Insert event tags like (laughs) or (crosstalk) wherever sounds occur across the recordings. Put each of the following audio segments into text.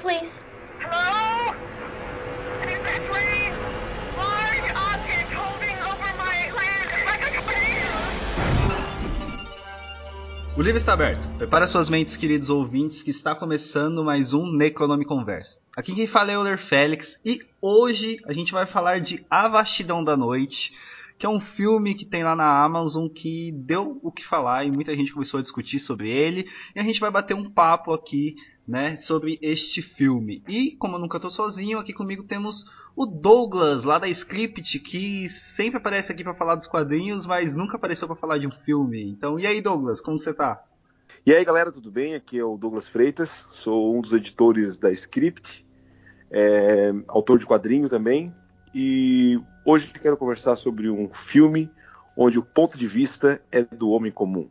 please. Hello? Is that train? Large object holding over my land like a tornado. O livro está aberto. Prepara suas mentes, queridos ouvintes, que está começando mais um Necronome Conversa. Aqui quem fala é Euler Félix e hoje a gente vai falar de A Vastidão da Noite, que é um filme que tem lá na Amazon que deu o que falar e muita gente começou a discutir sobre ele. E a gente vai bater um papo aqui, né, sobre este filme. E como eu nunca tô sozinho, aqui comigo temos o Douglas lá da Script, que sempre aparece aqui para falar dos quadrinhos, mas nunca apareceu para falar de um filme. Então, e aí, Douglas, como você tá? E aí, galera, tudo bem? Aqui é o Douglas Freitas, sou um dos editores da Script, é, autor de quadrinho também, e hoje quero conversar sobre um filme onde o ponto de vista é do homem comum.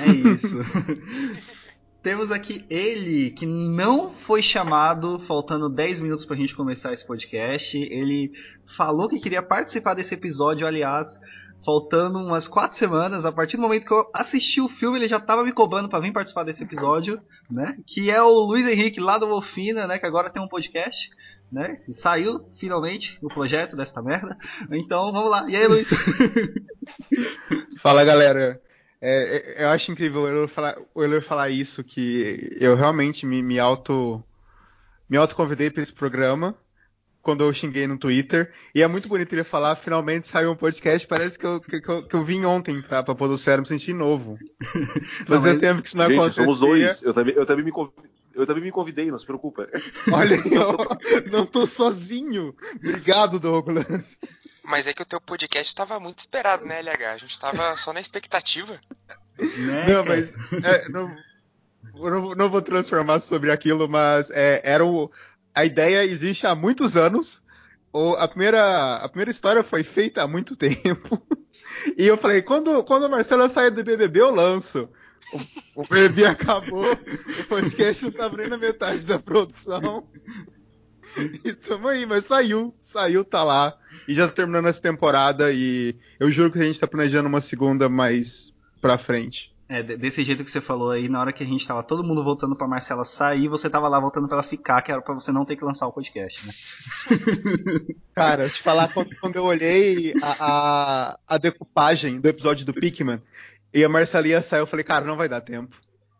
É isso. (laughs) Temos aqui ele, que não foi chamado, faltando 10 minutos pra gente começar esse podcast. Ele falou que queria participar desse episódio, aliás, faltando umas 4 semanas. A partir do momento que eu assisti o filme, ele já tava me cobrando para vir participar desse episódio, né? Que é o Luiz Henrique lá do Wolfina, né? Que agora tem um podcast, né? E saiu finalmente o projeto desta merda. Então vamos lá. E aí, Luiz? (laughs) Fala galera. É, é, eu acho incrível o Euler falar, o Euler falar isso, que eu realmente me, me auto me autoconvidei para esse programa quando eu xinguei no Twitter. E é muito bonito ele falar, finalmente saiu um podcast, parece que eu, que, que eu, que eu vim ontem pra, pra Podosfera me sentir novo. (laughs) Fazia tempo que isso não Gente, acontecia. somos dois. Eu também, eu, também me conv- eu também me convidei, não se preocupa. (laughs) Olha, eu (laughs) não tô sozinho. Obrigado, Douglas. Mas é que o teu podcast tava muito esperado, né, LH? A gente tava só na expectativa. Né, Não, mas é, não, eu não, não vou transformar sobre aquilo, mas é, era o, a ideia existe há muitos anos. O, a, primeira, a primeira história foi feita há muito (laughs) tempo. E eu falei, quando, quando a Marcela sair do BBB, eu lanço. O, o BBB acabou, o podcast não tava nem na metade da produção. E tamo aí, mas saiu, saiu, tá lá. E já tá terminando essa temporada e eu juro que a gente tá planejando uma segunda mais pra frente. É, de- desse jeito que você falou aí, na hora que a gente tava todo mundo voltando pra Marcela sair, você tava lá voltando pra ela ficar, que era pra você não ter que lançar o podcast, né? (laughs) Cara, te falar quando, quando eu olhei a, a, a decupagem do episódio do Pikmin e a Marcelinha saiu, eu falei, cara, não vai dar tempo.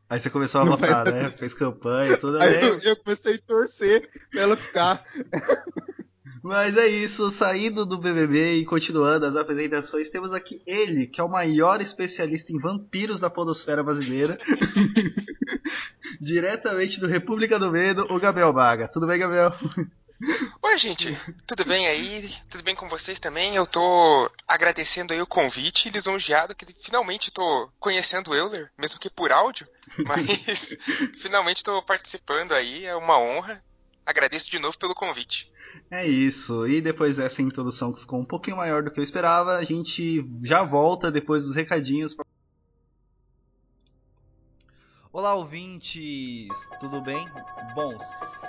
Aí você começou a Não votar, né? Fez campanha, tudo Aí bem. eu, eu comecei a torcer pra ela ficar. (laughs) Mas é isso, saindo do BBB e continuando as apresentações, temos aqui ele, que é o maior especialista em vampiros da podosfera brasileira. (laughs) Diretamente do República do Medo, o Gabriel Baga. Tudo bem, Gabriel? Oi, gente, tudo bem aí? Tudo bem com vocês também? Eu tô agradecendo aí o convite, lisonjeado que finalmente tô conhecendo o Euler, mesmo que por áudio, (laughs) mas finalmente tô participando aí, é uma honra. Agradeço de novo pelo convite. É isso, e depois dessa introdução que ficou um pouquinho maior do que eu esperava, a gente já volta depois dos recadinhos. pra- Olá, ouvintes! Tudo bem? Bom,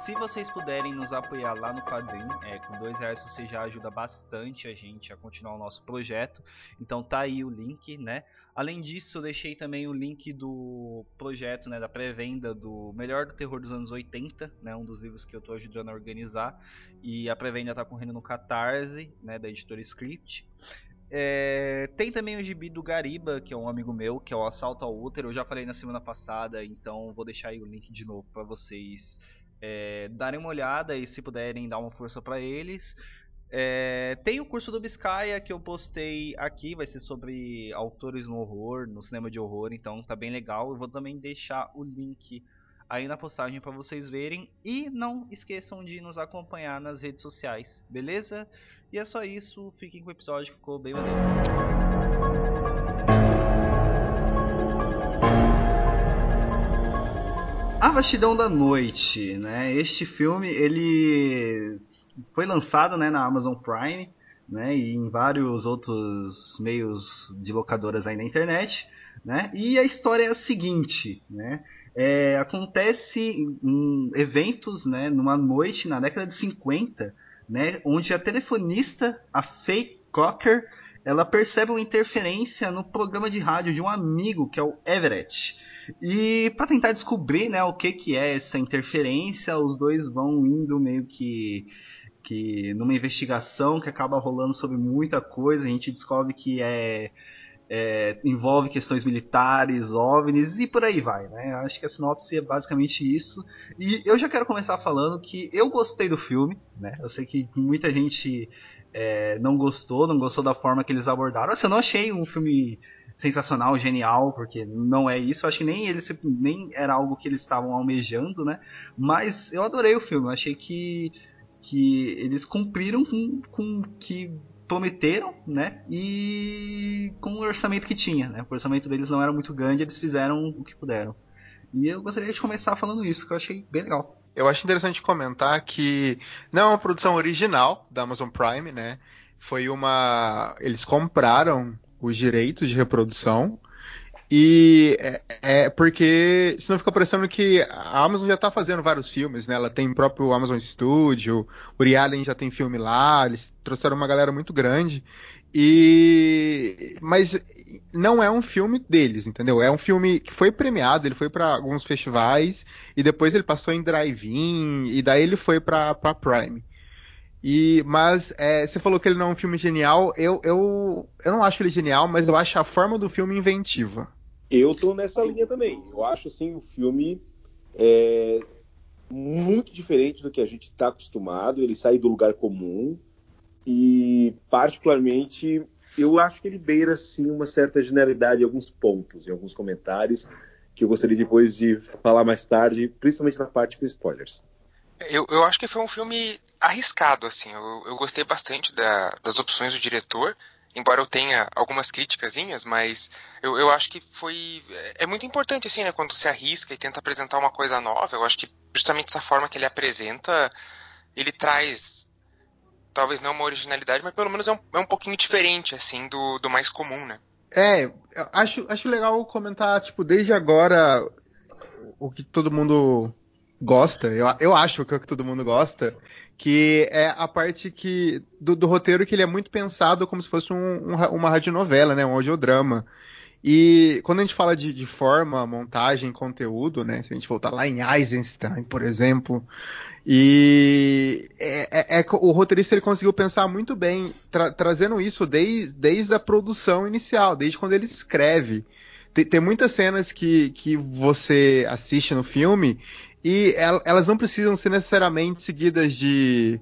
se vocês puderem nos apoiar lá no Padrim, é, com dois reais você já ajuda bastante a gente a continuar o nosso projeto. Então tá aí o link, né? Além disso, eu deixei também o link do projeto, né, da pré-venda do Melhor do Terror dos anos 80, né, um dos livros que eu tô ajudando a organizar. E a pré-venda tá correndo no Catarse, né, da editora Script. É, tem também o gibi do Gariba, que é um amigo meu, que é o Assalto ao Útero. Eu já falei na semana passada, então vou deixar aí o link de novo para vocês é, darem uma olhada e se puderem dar uma força para eles. É, tem o curso do Biscaia que eu postei aqui, vai ser sobre autores no horror, no cinema de horror, então tá bem legal. Eu vou também deixar o link aí na postagem para vocês verem e não esqueçam de nos acompanhar nas redes sociais, beleza? E é só isso, fiquem com o episódio que ficou bem maneiro. A Vastidão da Noite, né? Este filme ele foi lançado, né, na Amazon Prime, né, e em vários outros meios de locadoras aí na internet, né? E a história é a seguinte, né? É, acontece um, eventos, né, numa noite na década de 50, né, onde a telefonista, a Faye Cocker, ela percebe uma interferência no programa de rádio de um amigo, que é o Everett. E para tentar descobrir né, o que, que é essa interferência, os dois vão indo meio que que numa investigação que acaba rolando sobre muita coisa, a gente descobre que é, é, envolve questões militares, OVNIs e por aí vai, né? Acho que a sinopse é basicamente isso. E eu já quero começar falando que eu gostei do filme, né? Eu sei que muita gente é, não gostou, não gostou da forma que eles abordaram. Assim, eu não achei um filme sensacional, genial, porque não é isso. Eu acho que nem eles nem era algo que eles estavam almejando, né? Mas eu adorei o filme. Eu achei que que eles cumpriram com, com que prometeram, né? E com o orçamento que tinha, né? O orçamento deles não era muito grande, eles fizeram o que puderam. E eu gostaria de começar falando isso, que eu achei bem legal. Eu acho interessante comentar que não é uma produção original da Amazon Prime, né? Foi uma. Eles compraram os direitos de reprodução e é, é, porque senão fica parecendo que a Amazon já está fazendo vários filmes, né? Ela tem o próprio Amazon Studio, o Allen já tem filme lá, eles trouxeram uma galera muito grande. E mas não é um filme deles, entendeu? É um filme que foi premiado, ele foi para alguns festivais e depois ele passou em drive-in e daí ele foi para Prime. E, mas é, você falou que ele não é um filme genial. Eu, eu, eu não acho ele genial, mas eu acho a forma do filme inventiva. Eu tô nessa linha também. Eu acho assim o filme é muito diferente do que a gente está acostumado. Ele sai do lugar comum e particularmente eu acho que ele beira sim uma certa generalidade em alguns pontos, em alguns comentários que eu gostaria depois de falar mais tarde, principalmente na parte com spoilers. Eu, eu acho que foi um filme arriscado, assim. Eu, eu gostei bastante da, das opções do diretor embora eu tenha algumas críticas, mas eu, eu acho que foi. É muito importante, assim, né? Quando se arrisca e tenta apresentar uma coisa nova, eu acho que justamente essa forma que ele apresenta, ele traz. Talvez não uma originalidade, mas pelo menos é um, é um pouquinho diferente, assim, do, do mais comum, né? É, acho, acho legal comentar, tipo, desde agora o que todo mundo gosta, eu, eu acho que é o que todo mundo gosta, que é a parte que do, do roteiro que ele é muito pensado como se fosse um, um, uma radionovela, né, um audiodrama. E quando a gente fala de, de, forma, montagem, conteúdo, né? Se a gente voltar lá em Eisenstein, por exemplo, e é, é, é o roteirista ele conseguiu pensar muito bem, tra trazendo isso desde, desde a produção inicial, desde quando ele escreve. Tem, tem muitas cenas que, que você assiste no filme e elas não precisam ser necessariamente seguidas de,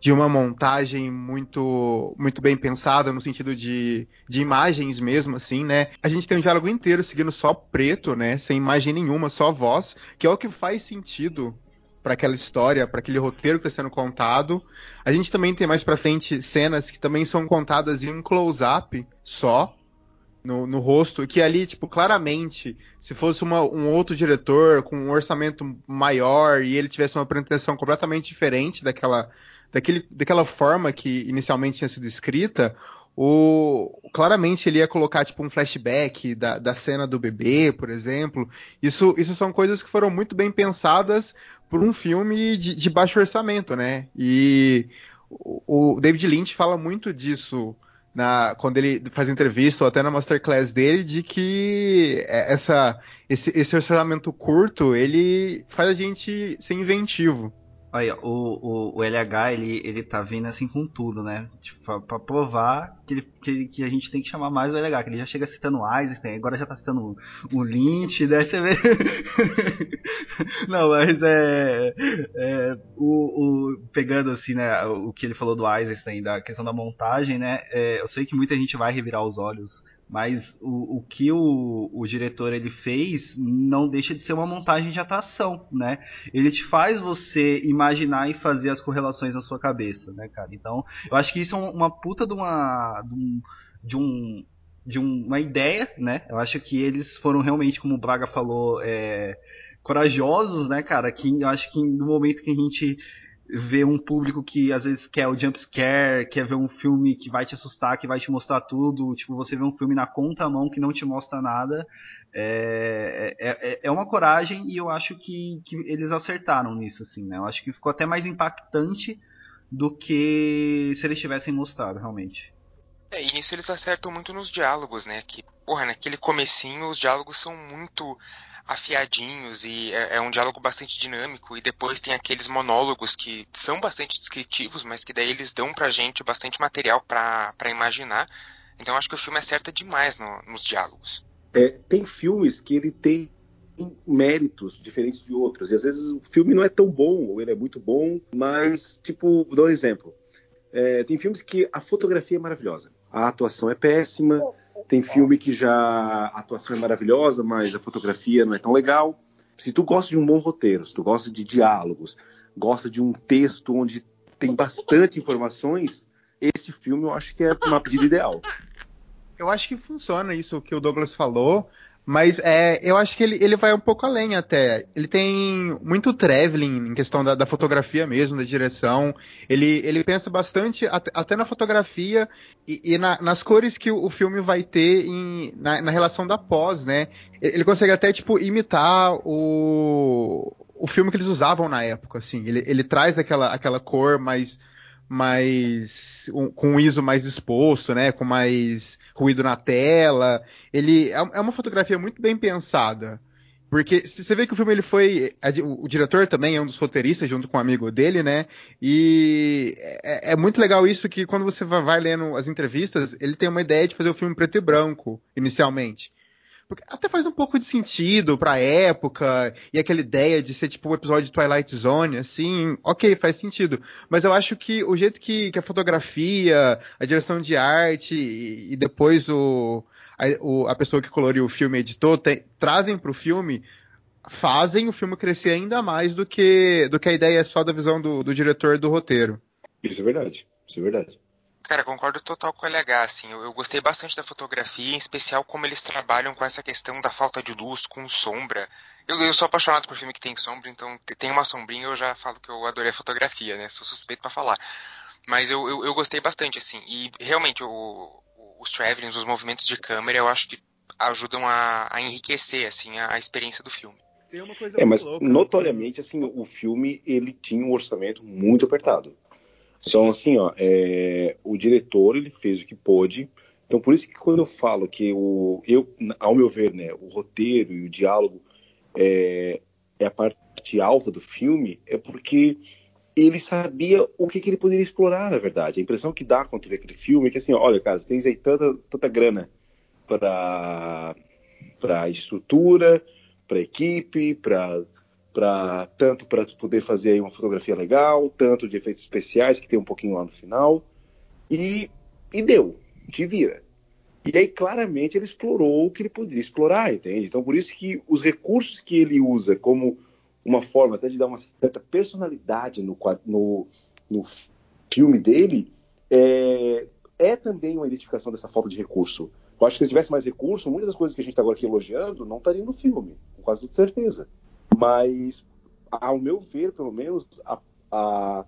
de uma montagem muito muito bem pensada no sentido de, de imagens mesmo assim, né? A gente tem um diálogo inteiro seguindo só preto, né, sem imagem nenhuma, só voz, que é o que faz sentido para aquela história, para aquele roteiro que está sendo contado. A gente também tem mais para frente cenas que também são contadas em um close-up só, no, no rosto, que ali, tipo, claramente, se fosse uma, um outro diretor com um orçamento maior e ele tivesse uma pretensão completamente diferente daquela, daquele, daquela forma que inicialmente tinha sido escrita, o, claramente ele ia colocar tipo um flashback da, da cena do bebê, por exemplo. Isso, isso são coisas que foram muito bem pensadas por um filme de, de baixo orçamento, né? E o, o David Lynch fala muito disso na, quando ele faz entrevista ou até na masterclass dele de que é, essa, esse, esse orçamento curto ele faz a gente ser inventivo. O, o, o, LH, ele, ele tá vindo assim com tudo, né? Tipo, pra, pra provar que, ele, que, que, a gente tem que chamar mais o LH, que ele já chega citando o Einstein, agora já tá citando o, o Lynch, daí você vê... (laughs) Não, mas é... é o, o, pegando assim, né, o que ele falou do Einstein, da questão da montagem, né? É, eu sei que muita gente vai revirar os olhos mas o, o que o, o, diretor ele fez não deixa de ser uma montagem de atuação, né? Ele te faz você imaginar e fazer as correlações na sua cabeça, né, cara? Então, eu acho que isso é uma puta de uma de um, de, um, de uma ideia, né? Eu acho que eles foram realmente, como o Braga falou, é, corajosos, né, cara? Que eu acho que no momento que a gente ver um público que às vezes quer o jump scare, quer ver um filme que vai te assustar, que vai te mostrar tudo, tipo, você vê um filme na conta mão que não te mostra nada, é, é, é, é uma coragem e eu acho que, que eles acertaram nisso, assim, né? Eu acho que ficou até mais impactante do que se eles tivessem mostrado, realmente. É, e nisso eles acertam muito nos diálogos, né? Que, porra, naquele comecinho os diálogos são muito afiadinhos e é, é, um diálogo bastante dinâmico e depois tem aqueles monólogos que são bastante descritivos, mas que daí eles dão pra gente bastante material pra imaginar. Então acho que o filme acerta demais no, nos diálogos. É, tem filmes que ele tem méritos diferentes de outros. E às vezes o filme não é tão bom, ou ele é muito bom, mas, tipo, vou dar um exemplo. É, tem filmes que a fotografia é maravilhosa, a atuação é péssima. Tem filme que já a atuação é maravilhosa, mas a fotografia não é tão legal. Se tu gosta de um bom roteiro, se tu gosta de diálogos, gosta de um texto onde tem bastante informações, esse filme eu acho que é uma pedida ideal. Eu acho que funciona isso que o Douglas falou, mas é, eu acho que ele, ele vai um pouco além até. Ele tem muito traveling em questão da, da fotografia mesmo, da direção. Ele, ele pensa bastante até, até na fotografia e, e na, nas cores que o, o, filme vai ter em, na, na relação da pós, né? Ele consegue até, tipo, imitar o, o filme que eles usavam na época, assim. Ele, ele traz aquela, aquela cor mais mais um, com um ISO mais exposto, né, com mais ruído na tela. Ele é, é uma fotografia muito bem pensada. Porque você vê que o filme ele foi. O, o, diretor também é um dos roteiristas, junto com um amigo dele, né? E é, é, muito legal isso que quando você vai lendo as entrevistas, ele tem uma ideia de fazer o filme preto e branco, inicialmente. Até faz um pouco de sentido pra época, e aquela ideia de ser tipo um episódio de Twilight Zone, assim, ok, faz sentido. Mas eu acho que o jeito que, que a fotografia, a direção de arte e, e depois o a, o, a, pessoa que coloriu o filme editou, tem, trazem pro filme fazem o filme crescer ainda mais do que, do que a ideia só da visão do, do diretor do roteiro. Isso é verdade, isso é verdade. Cara, concordo total com o LH, assim, eu, eu, gostei bastante da fotografia, em especial como eles trabalham com essa questão da falta de luz, com sombra. Eu, eu sou apaixonado por filme que tem sombra, então tem uma sombrinha, eu já falo que eu adorei a fotografia, né, sou suspeito para falar. Mas eu, eu, eu, gostei bastante, assim, e realmente o, os travelings, os movimentos de câmera, eu acho que ajudam a, a enriquecer, assim, a, a, experiência do filme. é, mas louca. Né? notoriamente, assim, o filme, ele tinha um orçamento muito apertado. Então, assim, ó, é, o diretor ele fez o que pôde. Então, por isso que quando eu falo que o, eu, ao meu ver, né, o roteiro e o diálogo é, é a parte alta do filme, é porque ele sabia o que, que, ele poderia explorar, na verdade. A impressão que dá quando vê aquele filme é que assim, olha, cara, tens aí tanta, tanta grana para para estrutura, para equipe, para para tanto para poder fazer uma fotografia legal, tanto de efeitos especiais que tem um pouquinho lá no final e, e deu, te vira. E aí claramente ele explorou o que ele poderia explorar, entende? Então por isso que os recursos que ele usa como uma forma até de dar uma certa personalidade no, no, no filme dele é, é também uma identificação dessa falta de recurso. Eu acho que se tivesse mais recurso, muitas das coisas que a gente está agora aqui elogiando não estariam no filme, com quase toda certeza. Mas, ao meu ver, pelo menos, a, a,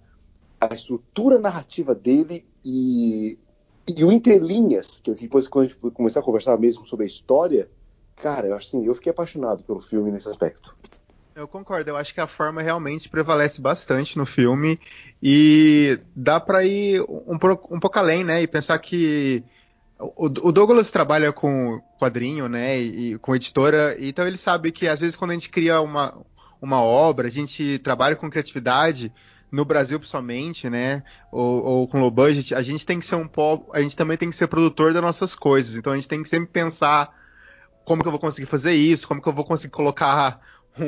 a estrutura narrativa dele e, e o interlinhas, que depois, quando a gente começar a conversar mesmo sobre a história, cara, eu, assim, eu fiquei apaixonado pelo filme nesse aspecto. Eu concordo, eu acho que a forma realmente prevalece bastante no filme e dá para ir um, um pouco além, né? E pensar que o, Douglas trabalha com quadrinho, né, e, com editora, então ele sabe que às vezes quando a gente cria uma, uma obra, a gente trabalha com criatividade, no Brasil principalmente, né, ou, ou, com low budget, a gente tem que ser um pouco, a gente também tem que ser produtor das nossas coisas, então a gente tem que sempre pensar como que eu vou conseguir fazer isso, como que eu vou conseguir colocar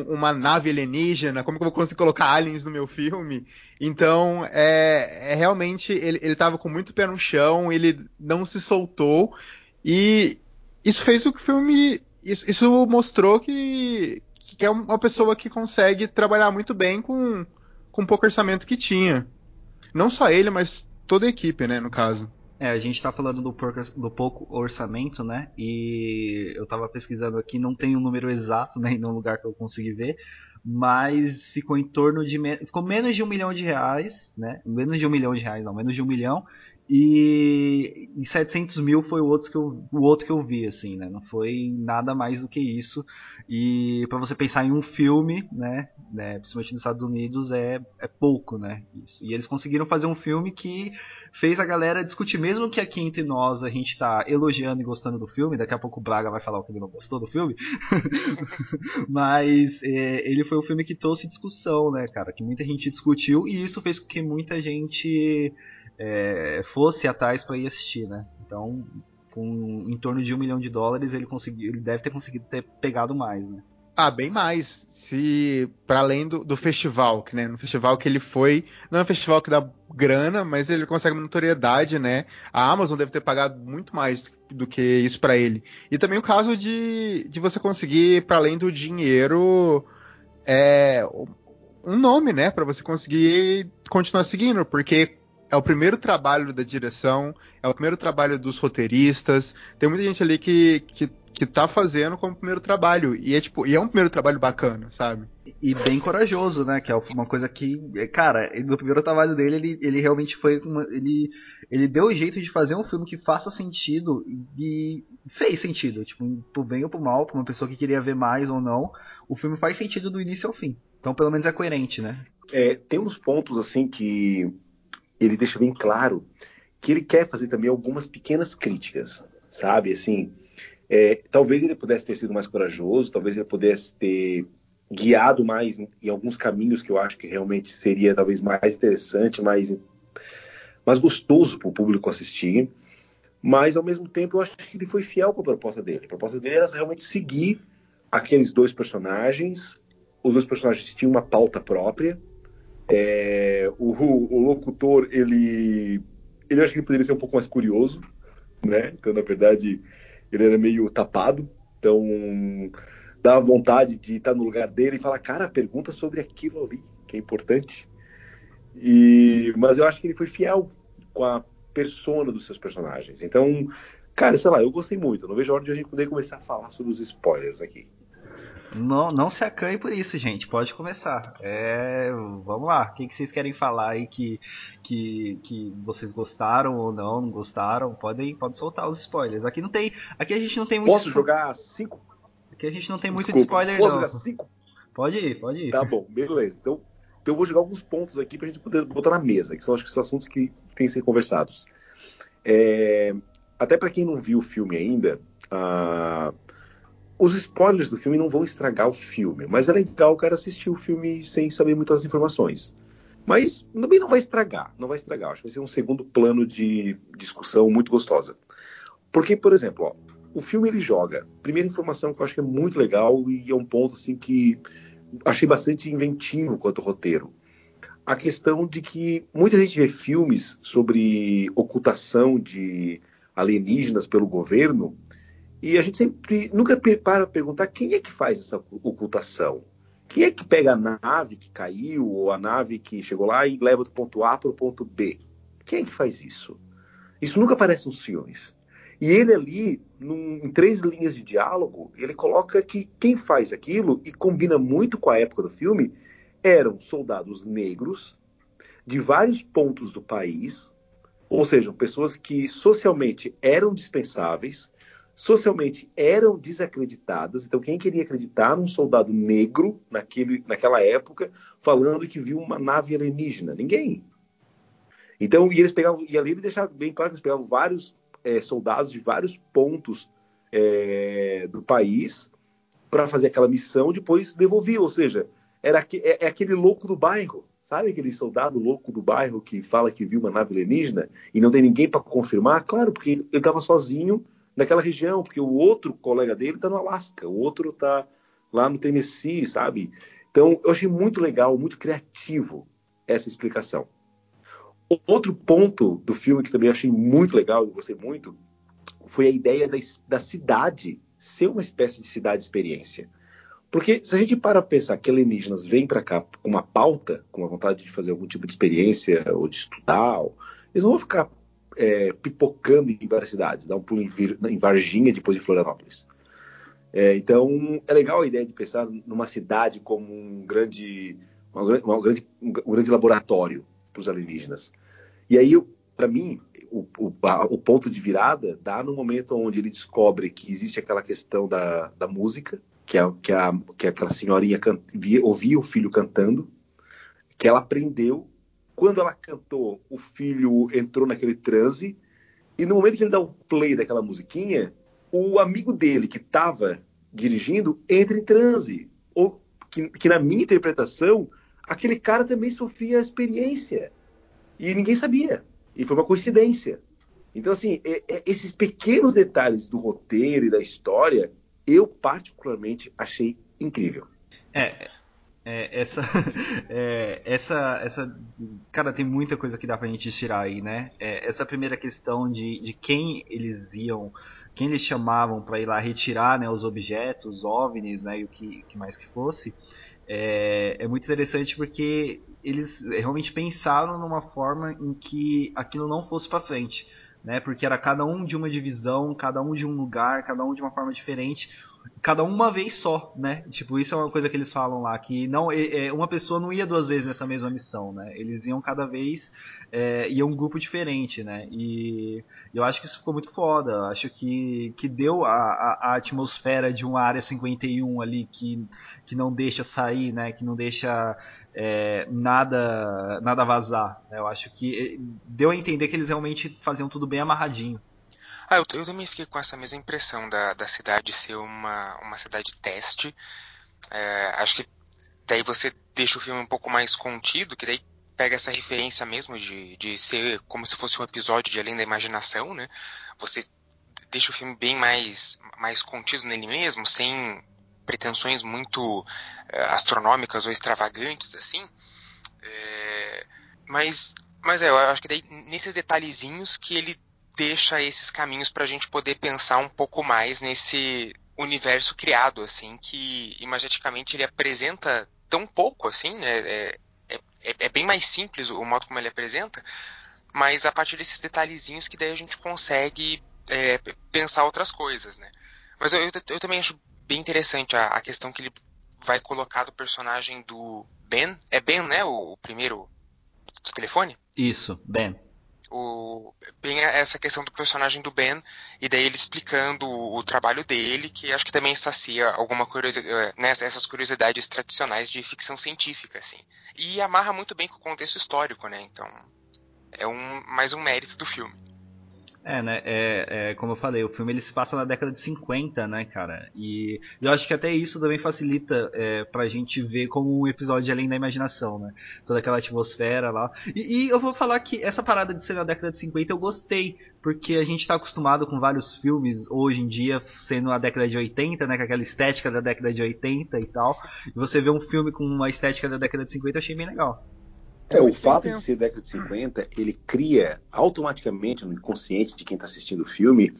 uma nave alienígena, como que eu vou conseguir colocar aliens no meu filme? Então, é, é realmente, ele, ele tava com muito pé no chão, ele não se soltou, e isso fez o filme. Isso, isso mostrou que, que é uma pessoa que consegue trabalhar muito bem com, com pouco orçamento que tinha. Não só ele, mas toda a equipe, né, no caso. É, a gente tá falando do, do, pouco orçamento, né? E eu tava pesquisando aqui, não tem um número exato, né? (laughs) Nenhum lugar que eu consegui ver. Mas ficou em torno de. Ficou menos de um milhão de reais, né? Menos de um milhão de reais, não, menos de um milhão. E, e 700 mil foi o outro, que eu, o outro que eu vi, assim, né? Não foi nada mais do que isso. E para você pensar em um filme, né, né principalmente nos Estados Unidos, é, é pouco, né? Isso. E eles conseguiram fazer um filme que fez a galera discutir, mesmo que aqui entre nós a gente tá elogiando e gostando do filme, daqui a pouco o Braga vai falar o que ele não gostou do filme, (laughs) mas é, ele foi um filme que trouxe discussão, né, cara? Que muita gente discutiu e isso fez com que muita gente é, fosse atrás para ir assistir, né? Então, com em torno de um milhão de dólares, ele conseguiu, ele deve ter conseguido ter pegado mais, né? Ah, bem mais. Se para além do, do festival, que né, no festival que ele foi, não é um festival que dá grana, mas ele consegue uma notoriedade, né? A Amazon deve ter pagado muito mais do que isso para ele. E também o caso de, de você conseguir para além do dinheiro é um nome, né, para você conseguir continuar seguindo, porque é o primeiro trabalho da direção, é o primeiro trabalho dos roteiristas. Tem muita gente ali que, que, que tá fazendo como primeiro trabalho. E é tipo, e é um primeiro trabalho bacana, sabe? E bem corajoso, né? Que é uma coisa que, é, cara, no primeiro trabalho dele, ele, ele realmente foi uma, ele, ele deu o jeito de fazer um filme que faça sentido e fez sentido, tipo, pro bem ou pro mal, pra uma pessoa que queria ver mais ou não, o filme faz sentido do início ao fim. Então, pelo menos é coerente, né? É, tem uns pontos assim que ele deixa bem claro que ele quer fazer também algumas pequenas críticas, sabe? Assim, é, talvez ele pudesse ter sido mais corajoso, talvez ele pudesse ter guiado mais em, alguns caminhos que eu acho que realmente seria talvez mais interessante, mais, mais gostoso para o público assistir. Mas ao mesmo tempo eu acho que ele foi fiel com a proposta dele. A proposta dele era realmente seguir aqueles dois personagens. Os dois personagens tinham uma pauta própria é, o, o, locutor, ele, ele acho que ele poderia ser um pouco mais curioso, né? Então, na verdade, ele era meio tapado. Então, dá vontade de estar no lugar dele e falar, cara, pergunta sobre aquilo ali, que é importante. E, mas eu acho que ele foi fiel com a persona dos seus personagens. Então, cara, sei lá, eu gostei muito. não vejo a hora de a gente poder começar a falar sobre os spoilers aqui. Não, não se acanhe por isso, gente. Pode começar. É, vamos lá. O que, que vocês querem falar aí que, que, que vocês gostaram ou não, não gostaram? Podem, podem soltar os spoilers. Aqui não tem. Aqui a gente não tem muito. Posso jogar cinco? Aqui a gente não tem muito de spoiler, posso não. Jogar cinco? Pode ir, pode ir. Tá bom, beleza. Então, então eu vou jogar alguns pontos aqui pra gente poder botar na mesa, que são acho que os assuntos que têm que ser conversados. É, até para quem não viu o filme ainda, uh, os spoilers do filme não vão estragar o filme, mas é legal o cara assistir o filme sem saber muitas informações. Mas também não vai estragar, não vai estragar. Acho que vai ser um segundo plano de discussão muito gostosa. Porque, por exemplo, ó, o filme ele joga. Primeira informação que eu acho que é muito legal e é um ponto assim que achei bastante inventivo quanto ao roteiro. A questão de que muita gente vê filmes sobre ocultação de alienígenas pelo governo e a gente sempre nunca para perguntar quem é que faz essa ocultação. Quem é que pega a nave que caiu ou a nave que chegou lá e leva do ponto A para o ponto B? Quem é que faz isso? Isso nunca aparece nos filmes. E ele ali, num, em três linhas de diálogo, ele coloca que quem faz aquilo, e combina muito com a época do filme, eram soldados negros de vários pontos do país, ou seja, pessoas que socialmente eram dispensáveis, socialmente eram desacreditadas. Então, quem queria acreditar num soldado negro naquele, naquela época falando que viu uma nave alienígena? Ninguém. Então, e eles pegavam, e ali ele deixava bem claro que eles pegavam vários é, soldados de vários pontos é, do país para fazer aquela missão, depois devolvia. Ou seja, era é, é aquele louco do bairro. Sabe aquele soldado louco do bairro que fala que viu uma nave alienígena e não tem ninguém para confirmar? Claro, porque ele estava sozinho naquela região, porque o outro colega dele está no Alasca, o outro está lá no Tennessee, sabe? Então, eu achei muito legal, muito criativo essa explicação. Outro ponto do filme que também achei muito legal e gostei muito foi a ideia da, da cidade ser uma espécie de cidade-experiência. Porque se a gente para pensar que alienígenas vêm para cá com uma pauta, com a vontade de fazer algum tipo de experiência ou de estudar, eles não vão ficar é, pipocando em várias cidades, dá um pulo em, em Varginha, depois em Florianópolis. É, então, é legal a ideia de pensar numa cidade como um grande, uma, uma grande, um grande laboratório para os alienígenas. E aí, para mim, o, o, a, o, ponto de virada dá no momento onde ele descobre que existe aquela questão da, da música, que, é, que, é, que é aquela senhorinha can, via, ouvia o filho cantando, que ela aprendeu. Quando ela cantou, o filho entrou naquele transe, e no momento que ele dá o play daquela musiquinha, o amigo dele que estava dirigindo entra em transe. Ou que, que, na minha interpretação, aquele cara também sofria a experiência. E ninguém sabia. E foi uma coincidência. Então, assim, é, é, esses pequenos detalhes do roteiro e da história, eu particularmente achei incrível. É, é, essa, (laughs) é, essa, essa, cara, tem muita coisa que dá pra gente tirar aí, né? É, essa primeira questão de, de quem eles iam, quem eles chamavam para ir lá retirar, né, os objetos, os ovnis, né, e o que, que mais que fosse, é, é muito interessante porque eles realmente pensaram numa forma em que aquilo não fosse para frente. Né, porque era cada um de uma divisão, cada um de um lugar, cada um de uma forma diferente cada uma vez só, né? Tipo, isso é uma coisa que eles falam lá, que não é, uma pessoa não ia duas vezes nessa mesma missão, né? Eles iam cada vez, é, ia um grupo diferente, né? E eu acho que isso ficou muito foda, acho que, que deu a, a, a, atmosfera de uma área 51 ali que, que não deixa sair, né? Que não deixa é, nada, nada vazar. Né? Eu acho que é, deu a entender que eles realmente faziam tudo bem amarradinho. Ah, eu, eu, também fiquei com essa mesma impressão da, da cidade ser uma, uma cidade teste. É, acho que daí você deixa o filme um pouco mais contido, que daí pega essa referência mesmo de, de ser como se fosse um episódio de Além da Imaginação, né? Você deixa o filme bem mais, mais contido nele mesmo, sem pretensões muito é, astronômicas ou extravagantes, assim. É, mas, mas é, eu acho que daí nesses detalhezinhos que ele deixa esses caminhos para a gente poder pensar um pouco mais nesse universo criado, assim, que imageticamente ele apresenta tão pouco, assim, né? É, é, é, é bem mais simples o modo como ele apresenta, mas a partir desses detalhezinhos que daí a gente consegue é, pensar outras coisas, né? Mas eu, eu, eu também acho bem interessante a, a, questão que ele vai colocar do personagem do Ben. É Ben, né? O, o primeiro do telefone? Isso, Ben o, bem essa questão do personagem do Ben e daí ele explicando o, o trabalho dele, que acho que também sacia alguma curiosidade, né, essas curiosidades tradicionais de ficção científica, assim. E amarra muito bem com o contexto histórico, né? Então é um mais um mérito do filme. É, né? É, é, como eu falei, o filme ele se passa na década de 50, né, cara? E eu acho que até isso também facilita é, pra gente ver como um episódio além da imaginação, né? Toda aquela atmosfera lá. E, e, eu vou falar que essa parada de ser na década de 50 eu gostei, porque a gente tá acostumado com vários filmes hoje em dia sendo a década de 80, né? Com aquela estética da década de 80 e tal. E você vê um filme com uma estética da década de 50 eu achei bem legal. É, o fato de ser década de 50, ele cria automaticamente no inconsciente de quem está assistindo o filme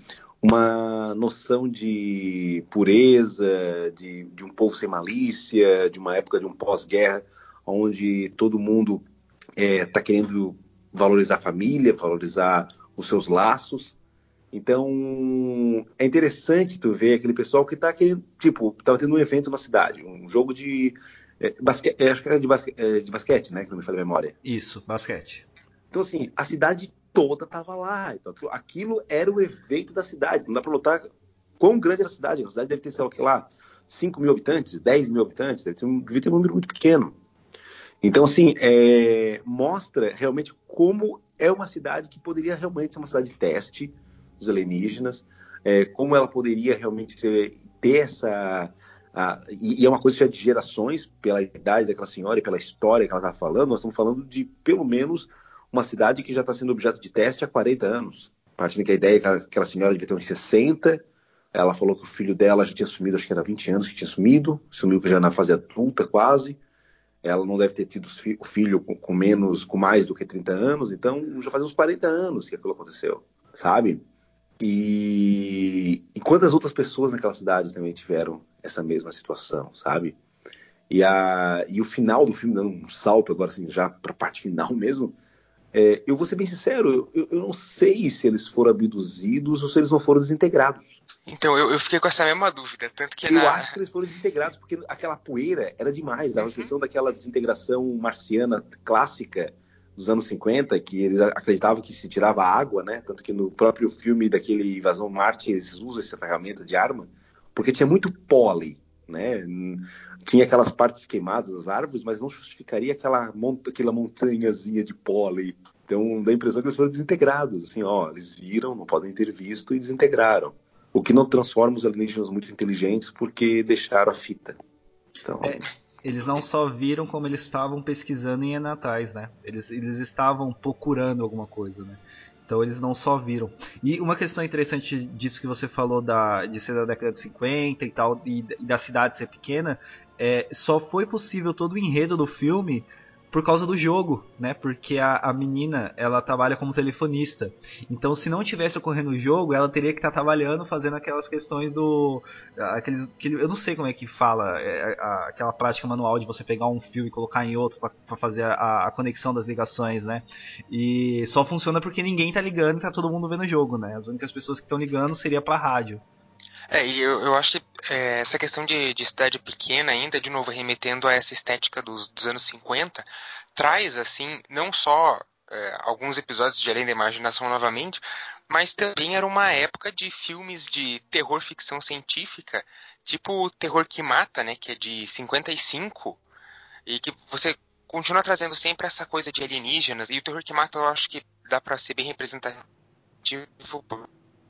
uma noção de pureza, de, de um povo sem malícia, de uma época de um pós-guerra, onde todo mundo está é, tá querendo valorizar a família, valorizar os seus laços. Então, é interessante tu ver aquele pessoal que está querendo, tipo, estava tendo um evento na cidade, um jogo de é, basque, é, acho que era de, basque, é, de basquete, né? Que não me falha a memória. Isso, basquete. Então, assim, a cidade toda estava lá. Então, aquilo, aquilo, era o evento da cidade. Não dá para notar quão grande era a cidade. A cidade deve ter, sei lá, lá, 5 mil habitantes, 10 mil habitantes, deve ter um, deve ter um número muito pequeno. Então, assim, é, mostra realmente como é uma cidade que poderia realmente ser uma cidade de teste dos alienígenas, é, como ela poderia realmente ser, ter essa ah, e, e, é uma coisa já de gerações, pela idade daquela senhora e pela história que ela está falando, nós estamos falando de pelo menos uma cidade que já está sendo objeto de teste há 40 anos. Partindo que a ideia é que aquela senhora devia ter uns 60, ela falou que o filho dela já tinha sumido, acho que era 20 anos que tinha sumido, sumiu já na fase adulta quase. Ela não deve ter tido o filho com, com menos, com mais do que 30 anos, então já faz uns 40 anos que aquilo aconteceu, sabe? E, e quantas outras pessoas naquela cidade também tiveram essa mesma situação, sabe? E, a, e o final do filme, dando um salto agora, assim, já para a parte final mesmo, é, eu vou ser bem sincero, eu, eu, não sei se eles foram abduzidos ou se eles não foram desintegrados. Então, eu, eu fiquei com essa mesma dúvida, tanto que Eu na... acho que eles foram desintegrados, porque aquela poeira era demais, dava a impressão daquela desintegração marciana clássica dos anos 50, que eles acreditavam que se tirava água, né? Tanto que no próprio filme daquele Invasão Marte eles usam essa ferramenta de arma, porque tinha muito pólen, né? Tinha aquelas partes queimadas das árvores, mas não justificaria aquela, mont aquela montanhazinha de pólen. Então dá a impressão que eles foram desintegrados, assim, ó, eles viram, não podem ter visto e desintegraram. O que não transforma os alienígenas muito inteligentes porque deixaram a fita. Então... É, eles não só viram como eles estavam pesquisando em Enatais, né? Eles, eles estavam procurando alguma coisa, né? Então eles não só viram. E uma questão interessante disso que você falou da, de ser da década de 50 e tal, e, da cidade ser pequena, é, só foi possível todo o enredo do filme por causa do jogo, né? Porque a, a menina, ela trabalha como telefonista. Então, se não tivesse ocorrendo o jogo, ela teria que estar tá trabalhando, fazendo aquelas questões do... Aqueles, aquele, eu não sei como é que fala, é, a, aquela prática manual de você pegar um fio e colocar em outro para fazer a, a, conexão das ligações, né? E só funciona porque ninguém tá ligando e tá todo mundo vendo o jogo, né? As únicas pessoas que estão ligando seria pra rádio. É, e eu, eu acho que é, essa questão de, de, cidade pequena ainda, de novo, remetendo a essa estética dos, dos anos 50, traz, assim, não só é, alguns episódios de Além da Imaginação novamente, mas também era uma época de filmes de terror ficção científica, tipo o Terror que Mata, né, que é de 55, e que você continua trazendo sempre essa coisa de alienígenas, e o Terror que Mata eu acho que dá para ser bem representativo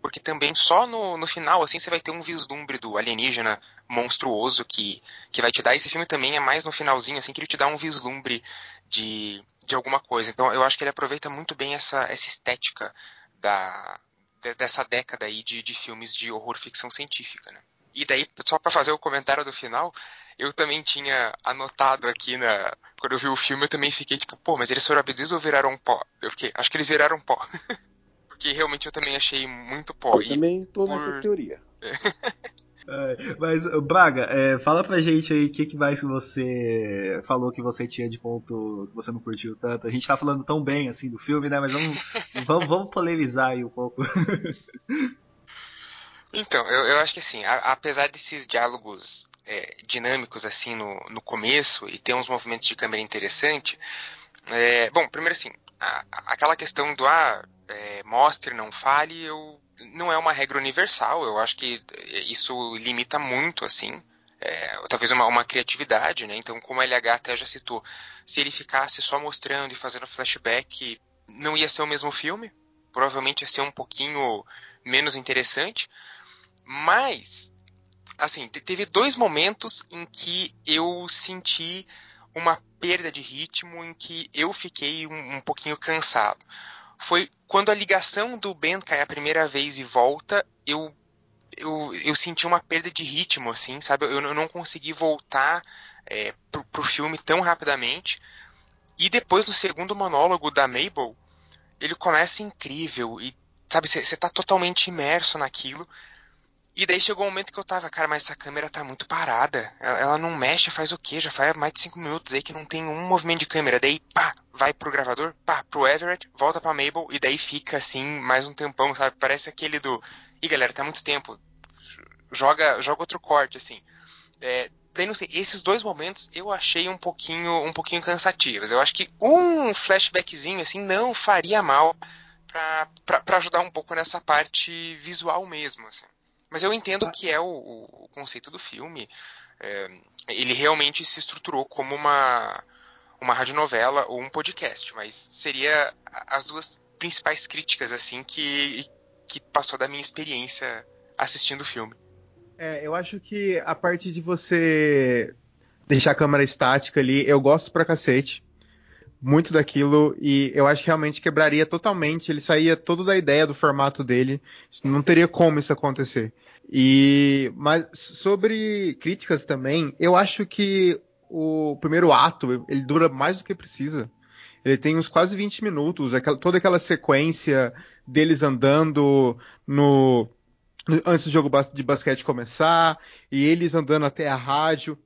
porque também só no, no final, assim, você vai ter um vislumbre do alienígena monstruoso que, que vai te dar. Esse filme também é mais no finalzinho, assim, que ele te dá um vislumbre de, de alguma coisa. Então eu acho que ele aproveita muito bem essa, essa estética da, dessa década aí de, de filmes de horror ficção científica, né? E daí, só para fazer o comentário do final, eu também tinha anotado aqui na. Quando eu vi o filme, eu também fiquei tipo, pô, mas eles foram abduzidos ou viraram pó? Eu fiquei, acho que eles viraram pó. (laughs) porque realmente eu também achei muito pó. Eu também tô por... nessa teoria. (laughs) É, mas, Braga, é, fala pra gente aí o que, que mais você falou que você tinha de ponto que você não curtiu tanto. A gente tá falando tão bem assim do filme, né? Mas vamos, (laughs) vamos, vamos polemizar aí um pouco. (laughs) Então, eu, eu acho que assim, a, apesar desses diálogos é, dinâmicos assim no, no começo e ter uns movimentos de câmera interessante, é, bom, primeiro assim, a, aquela questão do ah, é, mostre, não fale, eu, não é uma regra universal. Eu acho que isso limita muito, assim, é, talvez uma, uma, criatividade, né? Então, como a LH até já citou, se ele ficasse só mostrando e fazendo flashback, não ia ser o mesmo filme. Provavelmente ia ser um pouquinho menos interessante. Mas, assim, teve dois momentos em que eu senti uma perda de ritmo, em que eu fiquei um, um pouquinho cansado foi quando a ligação do Ben cai a primeira vez e volta, eu eu, eu senti uma perda de ritmo, assim, sabe? Eu, eu não consegui voltar é, pro, pro filme tão rapidamente. E depois do segundo monólogo da Mabel, ele começa incrível e, sabe, você tá totalmente imerso naquilo. E daí chegou um momento que eu tava, cara, mas essa câmera tá muito parada. Ela, ela não mexe, faz o quê? Já faz mais de 5 minutos aí que não tem um movimento de câmera. Daí, pá, vai pro gravador, pá, pro Everett, volta pra Mabel, e daí fica assim, mais um tempão, sabe? Parece aquele do. Ih, galera, tá muito tempo. Joga, joga outro corte, assim. É, daí não sei, esses dois momentos eu achei um pouquinho, um pouquinho cansativos. Eu acho que um flashbackzinho assim não faria mal para ajudar um pouco nessa parte visual mesmo. Assim. Mas eu entendo ah. que é o, o, conceito do filme. É, ele realmente se estruturou como uma, uma radionovela ou um podcast, mas seria as duas principais críticas assim que, que passou da minha experiência assistindo o filme. É, eu acho que a parte de você deixar a câmera estática ali, eu gosto pra cacete muito daquilo e eu acho que realmente quebraria totalmente. Ele saía todo da ideia do formato dele. Não teria como isso acontecer. E mas sobre críticas também, eu acho que o primeiro ato ele dura mais do que precisa. Ele tem uns quase 20 minutos, aquela, toda aquela sequência deles andando no, antes do jogo de basquete começar e eles andando até a rádio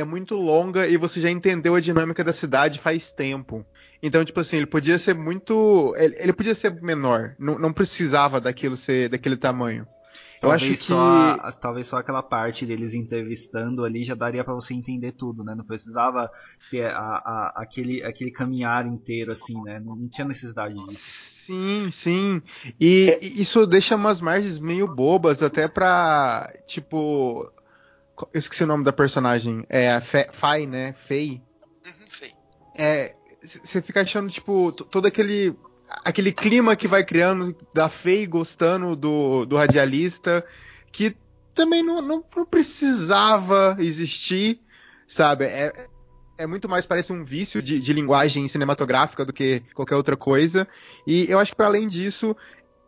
é muito longa e você já entendeu a dinâmica da cidade faz tempo. Então, tipo assim, ele podia ser muito. Ele, ele podia ser menor. Não, não, precisava daquilo ser daquele tamanho. Eu talvez acho que. só talvez só aquela parte deles entrevistando ali já daria pra você entender tudo, né? Não precisava ter a, a- aquele, aquele caminhar inteiro assim, né? Não, não tinha necessidade disso. Sim, sim. E isso deixa umas margens meio bobas até pra. Tipo. Eu esqueci o nome da personagem. É a Fe- Fai, né? Fei. Uhum, feio. É. Você fica achando, tipo, todo aquele. Aquele clima que vai criando da Fei gostando do, do radialista, que também não, não, não precisava existir, sabe? É, é muito mais, parece um vício de, de linguagem cinematográfica do que qualquer outra coisa. E eu acho que, para além disso,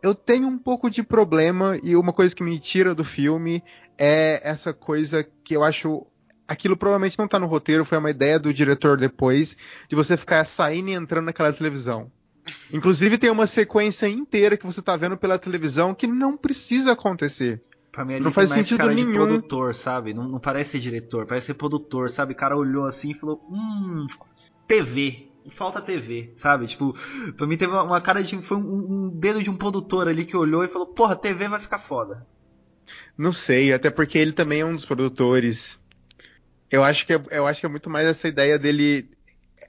eu tenho um pouco de problema, e uma coisa que me tira do filme é essa coisa que eu acho. Aquilo provavelmente não tá no roteiro, foi uma ideia do diretor depois, de você ficar saindo e entrando naquela televisão. Inclusive tem uma sequência inteira que você tá vendo pela televisão que não precisa acontecer. Pra mim ali Não faz sentido cara de nenhum. produtor, sabe? Não, não parece ser diretor, parece ser produtor, sabe? O cara olhou assim e falou, hum, TV. Falta TV, sabe? Tipo, pra mim teve uma, cara de. Foi um, um dedo de um produtor ali que olhou e falou, porra, TV vai ficar foda. Não sei, até porque ele também é um dos produtores. Eu acho que é, eu acho que é muito mais essa ideia dele.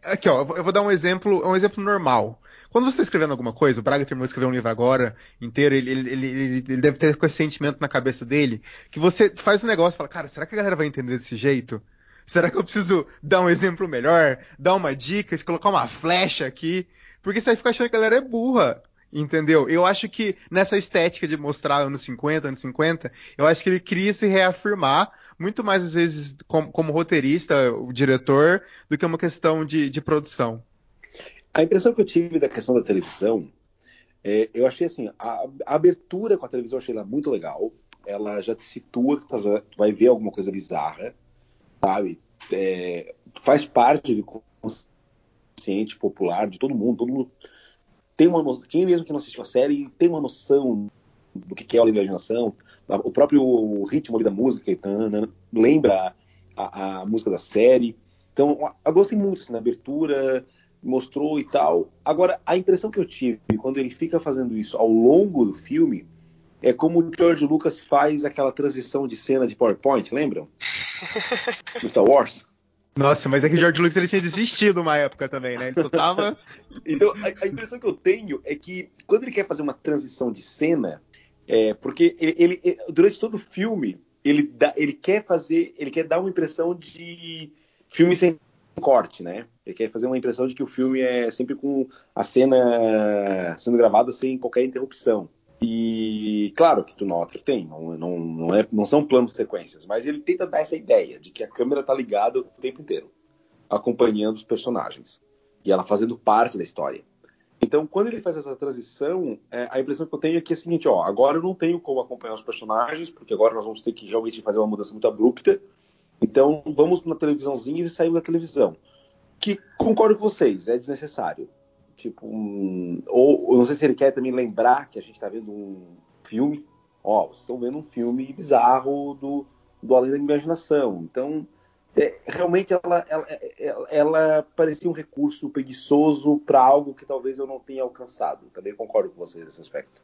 Aqui, ó, eu vou- dar um exemplo, um exemplo normal. Quando você está escrevendo alguma coisa, o Braga terminou de escrever um livro agora inteiro, ele, ele, ele- ele deve ter com esse sentimento na cabeça dele, que você faz um negócio e fala, cara, será que a galera vai entender desse jeito? Será que eu preciso dar um exemplo melhor? Dar uma dica, colocar uma flecha aqui? Porque você vai ficar achando que a galera é burra. Entendeu? Eu acho que nessa estética de mostrar anos 50, anos 50, eu acho que ele queria se reafirmar muito mais às vezes como, como roteirista, o diretor, do que uma questão de, de produção. A impressão que eu tive da questão da televisão, é, eu achei assim, a, a abertura com a televisão eu achei ela muito legal. Ela já te situa que tu vai ver alguma coisa bizarra, sabe? É, faz parte do consciente popular de todo mundo. Todo mundo tem uma no- quem mesmo que não assistiu a série tem uma noção do que é a imaginação. O próprio ritmo da música, lembra a, a música da série. Então, eu gostei muito assim, na abertura, mostrou e tal. Agora, a impressão que eu tive quando ele fica fazendo isso ao longo do filme é como o George Lucas faz aquela transição de cena de PowerPoint, lembram? No Star Wars. Nossa, mas é que o George Lucas ele tinha desistido uma época também, né? Ele só tava. (laughs) Então, a, a impressão que eu tenho é que quando ele quer fazer uma transição de cena, é, porque ele, ele- ele- durante todo o filme, ele, dá, ele quer fazer, ele quer dar uma impressão de filme sem corte, né? Ele quer fazer uma impressão de que o filme é sempre com a cena sendo gravada sem qualquer interrupção. E claro que tu nota, tem, não, não, não, é, não são planos sequências, mas ele tenta dar essa ideia de que a câmera tá ligada o tempo inteiro, acompanhando os personagens e ela fazendo parte da história. Então, quando ele faz essa transição, é, a impressão que eu tenho é que é a seguinte, ó, agora eu não tenho como acompanhar os personagens, porque agora nós vamos ter que realmente fazer uma mudança muito abrupta. Então, vamos na televisãozinha e saiu da televisão. Que concordo com vocês, é desnecessário. Tipo, um, ou não sei se ele quer também lembrar que a gente está vendo um filme. Ó, vocês estão vendo um filme bizarro do, do Além da Imaginação. Então, é, realmente ela, ela, ela, ela parecia um recurso preguiçoso para algo que talvez eu não tenha alcançado. Também concordo com vocês nesse aspecto.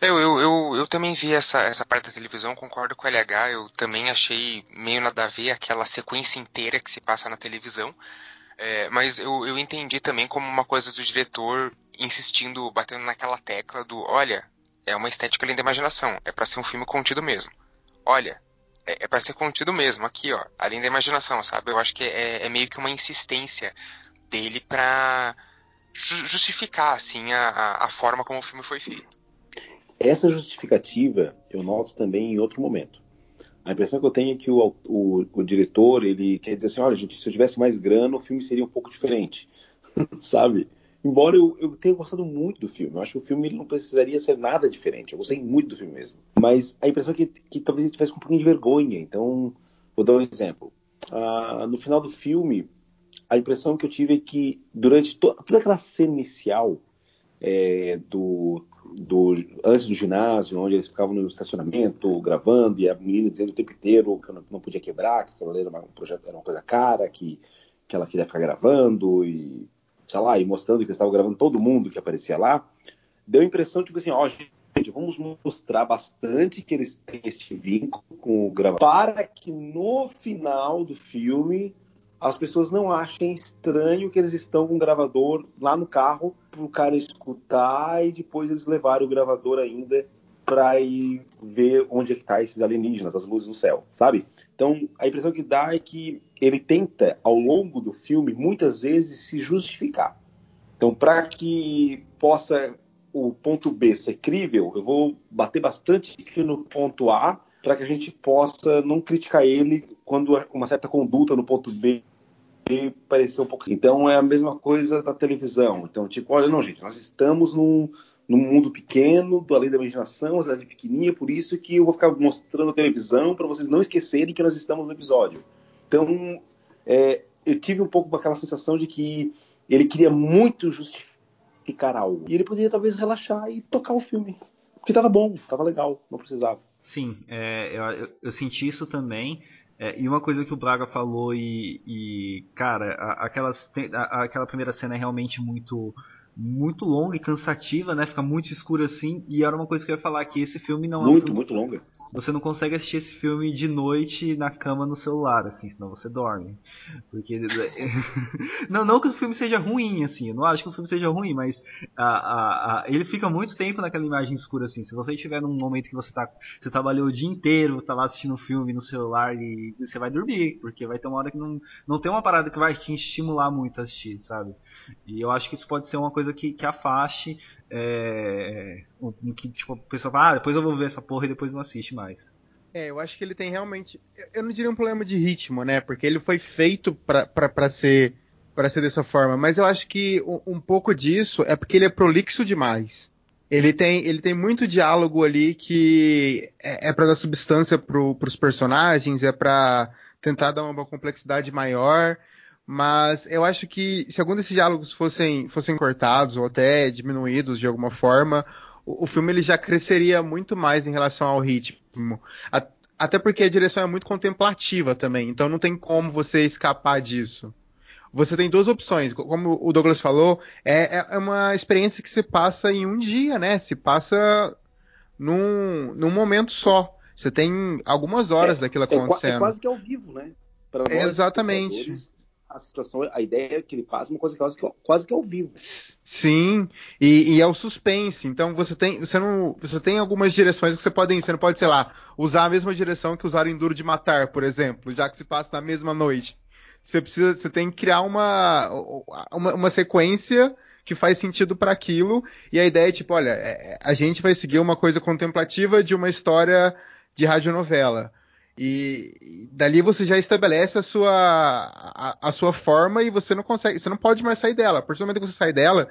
Eu, eu, eu, eu também vi essa, essa parte da televisão, concordo com o LH, eu também achei meio nada a ver aquela sequência inteira que se passa na televisão. É, mas eu, eu entendi também como uma coisa do diretor insistindo, batendo naquela tecla do olha, é uma estética além da imaginação, é para ser um filme contido mesmo. Olha, é, é para ser contido mesmo, aqui ó, além da imaginação, sabe? Eu acho que é, é meio que uma insistência dele pra ju- justificar assim a, a forma como o filme foi feito. Essa justificativa eu noto também em outro momento. A impressão que eu tenho é que o, o, o diretor ele quer dizer assim, olha, gente, se eu tivesse mais grana, o filme seria um pouco diferente, (laughs) sabe? Embora eu, eu tenha gostado muito do filme, eu acho que o filme não precisaria ser nada diferente. Eu gostei muito do filme mesmo. Mas a impressão é que, que talvez ele tivesse com um pouquinho de vergonha. Então, vou dar um exemplo. Ah, no final do filme, a impressão que eu tive é que durante to toda aquela cena inicial é, do, do antes do ginásio, onde eles ficavam no estacionamento gravando e a menina dizendo o tempo inteiro que não, não podia quebrar, que aquilo era uma, um projeto era uma coisa cara, que, que ela queria ficar gravando e sei lá, e mostrando que eles estavam gravando todo mundo que aparecia lá, deu a impressão tipo assim, ó, gente, vamos mostrar bastante que eles têm esse vínculo com o gravador para que no final do filme as pessoas não achem estranho que eles estão com o gravador lá no carro para o cara escutar e depois eles levarem o gravador ainda para ir ver onde é que tá esses alienígenas, as luzes no céu, sabe? Então, a impressão que dá é que ele tenta, ao longo do filme, muitas vezes se justificar. Então, para que possa o ponto B ser crível, eu vou bater bastante no ponto A para que a gente possa não criticar ele quando uma certa conduta no ponto B parecer um pouco. Então é a mesma coisa da televisão. Então, tipo, olha, não, gente, nós estamos num, num mundo pequeno, do além da imaginação, uma cidade pequenininha, por isso que eu vou ficar mostrando a televisão para vocês não esquecerem que nós estamos no episódio. Então, é, eu tive um pouco aquela sensação de que ele queria muito justificar algo. E ele poderia talvez relaxar e tocar o filme. Porque tava bom, tava legal, não precisava. Sim, é, eu, eu, senti isso também. É, e uma coisa que o Braga falou, e, e cara, a, aquelas, a, aquela primeira cena é realmente muito muito longa e cansativa, né? Fica muito escuro assim. E era uma coisa que eu ia falar que esse filme não muito, é um filme... muito longa. Você não consegue assistir esse filme de noite na cama no celular, assim, senão você dorme. Porque (laughs) não, não que o filme seja ruim, assim. Eu não acho que o filme seja ruim, mas a, a, a... ele fica muito tempo naquela imagem escura, assim. Se você estiver num momento que você tá, você trabalhou o dia inteiro, tá lá assistindo um filme no celular e você vai dormir, porque vai ter uma hora que não, não tem uma parada que vai te estimular muito a assistir, sabe? E eu acho que isso pode ser uma coisa coisa que, que afaste. É, que tipo, a pessoa fala, ah, depois eu vou ver essa porra e depois não assiste mais. É, eu acho que ele tem realmente. Eu não diria um problema de ritmo, né? Porque ele foi feito para ser para ser dessa forma. Mas eu acho que um, pouco disso é porque ele é prolixo demais. Ele tem, ele tem muito diálogo ali que é, é para dar substância para os personagens, é para tentar dar uma complexidade maior. Mas eu acho que se algum desses diálogos fossem, fossem cortados ou até diminuídos de alguma forma, o, o filme ele já cresceria muito mais em relação ao ritmo. A, até porque a direção é muito contemplativa também, então não tem como você escapar disso. Você tem duas opções, como o Douglas falou, é, é, é uma experiência que se passa em um dia, né? Se passa num, num momento só. Você tem algumas horas é, daquilo acontecendo. É, é quase que ao vivo, né? Nós, Exatamente a situação, a ideia que ele passa é uma coisa quase que, quase que ao vivo. Sim, e, e, é o suspense. Então você tem, você não, você tem algumas direções que você pode, você não pode, sei lá, usar a mesma direção que usaram em Duro de Matar, por exemplo, já que se passa na mesma noite. Você precisa, você tem que criar uma, uma, uma sequência que faz sentido para aquilo. E a ideia é tipo, olha, é, a gente vai seguir uma coisa contemplativa de uma história de radionovela. E dali você já estabelece a sua, a, a, sua forma e você não consegue, você não pode mais sair dela. A partir do momento que você sai dela,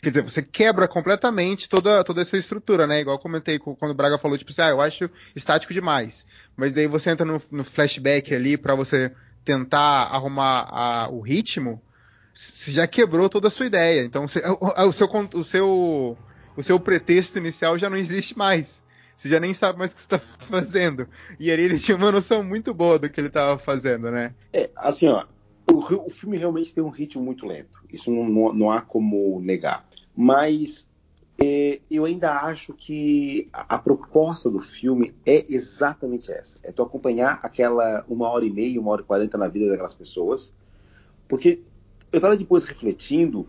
quer dizer, você quebra completamente toda, toda essa estrutura, né? Igual eu comentei quando o Braga falou, tipo assim, ah, eu acho estático demais. Mas daí você entra no, no flashback ali para você tentar arrumar a, o ritmo, você já quebrou toda a sua ideia. Então você, o, o, seu, o, seu, o seu pretexto inicial já não existe mais. Você já nem sabe mais o que você tá (laughs) fazendo. E ali ele tinha uma noção muito boa do que ele estava fazendo, né? É, assim, ó, o, o, filme realmente tem um ritmo muito lento. Isso não, não, não há como negar. Mas é, eu ainda acho que a, a, proposta do filme é exatamente essa. É tu acompanhar aquela uma hora e meia, uma hora e quarenta na vida daquelas pessoas. Porque eu estava depois refletindo,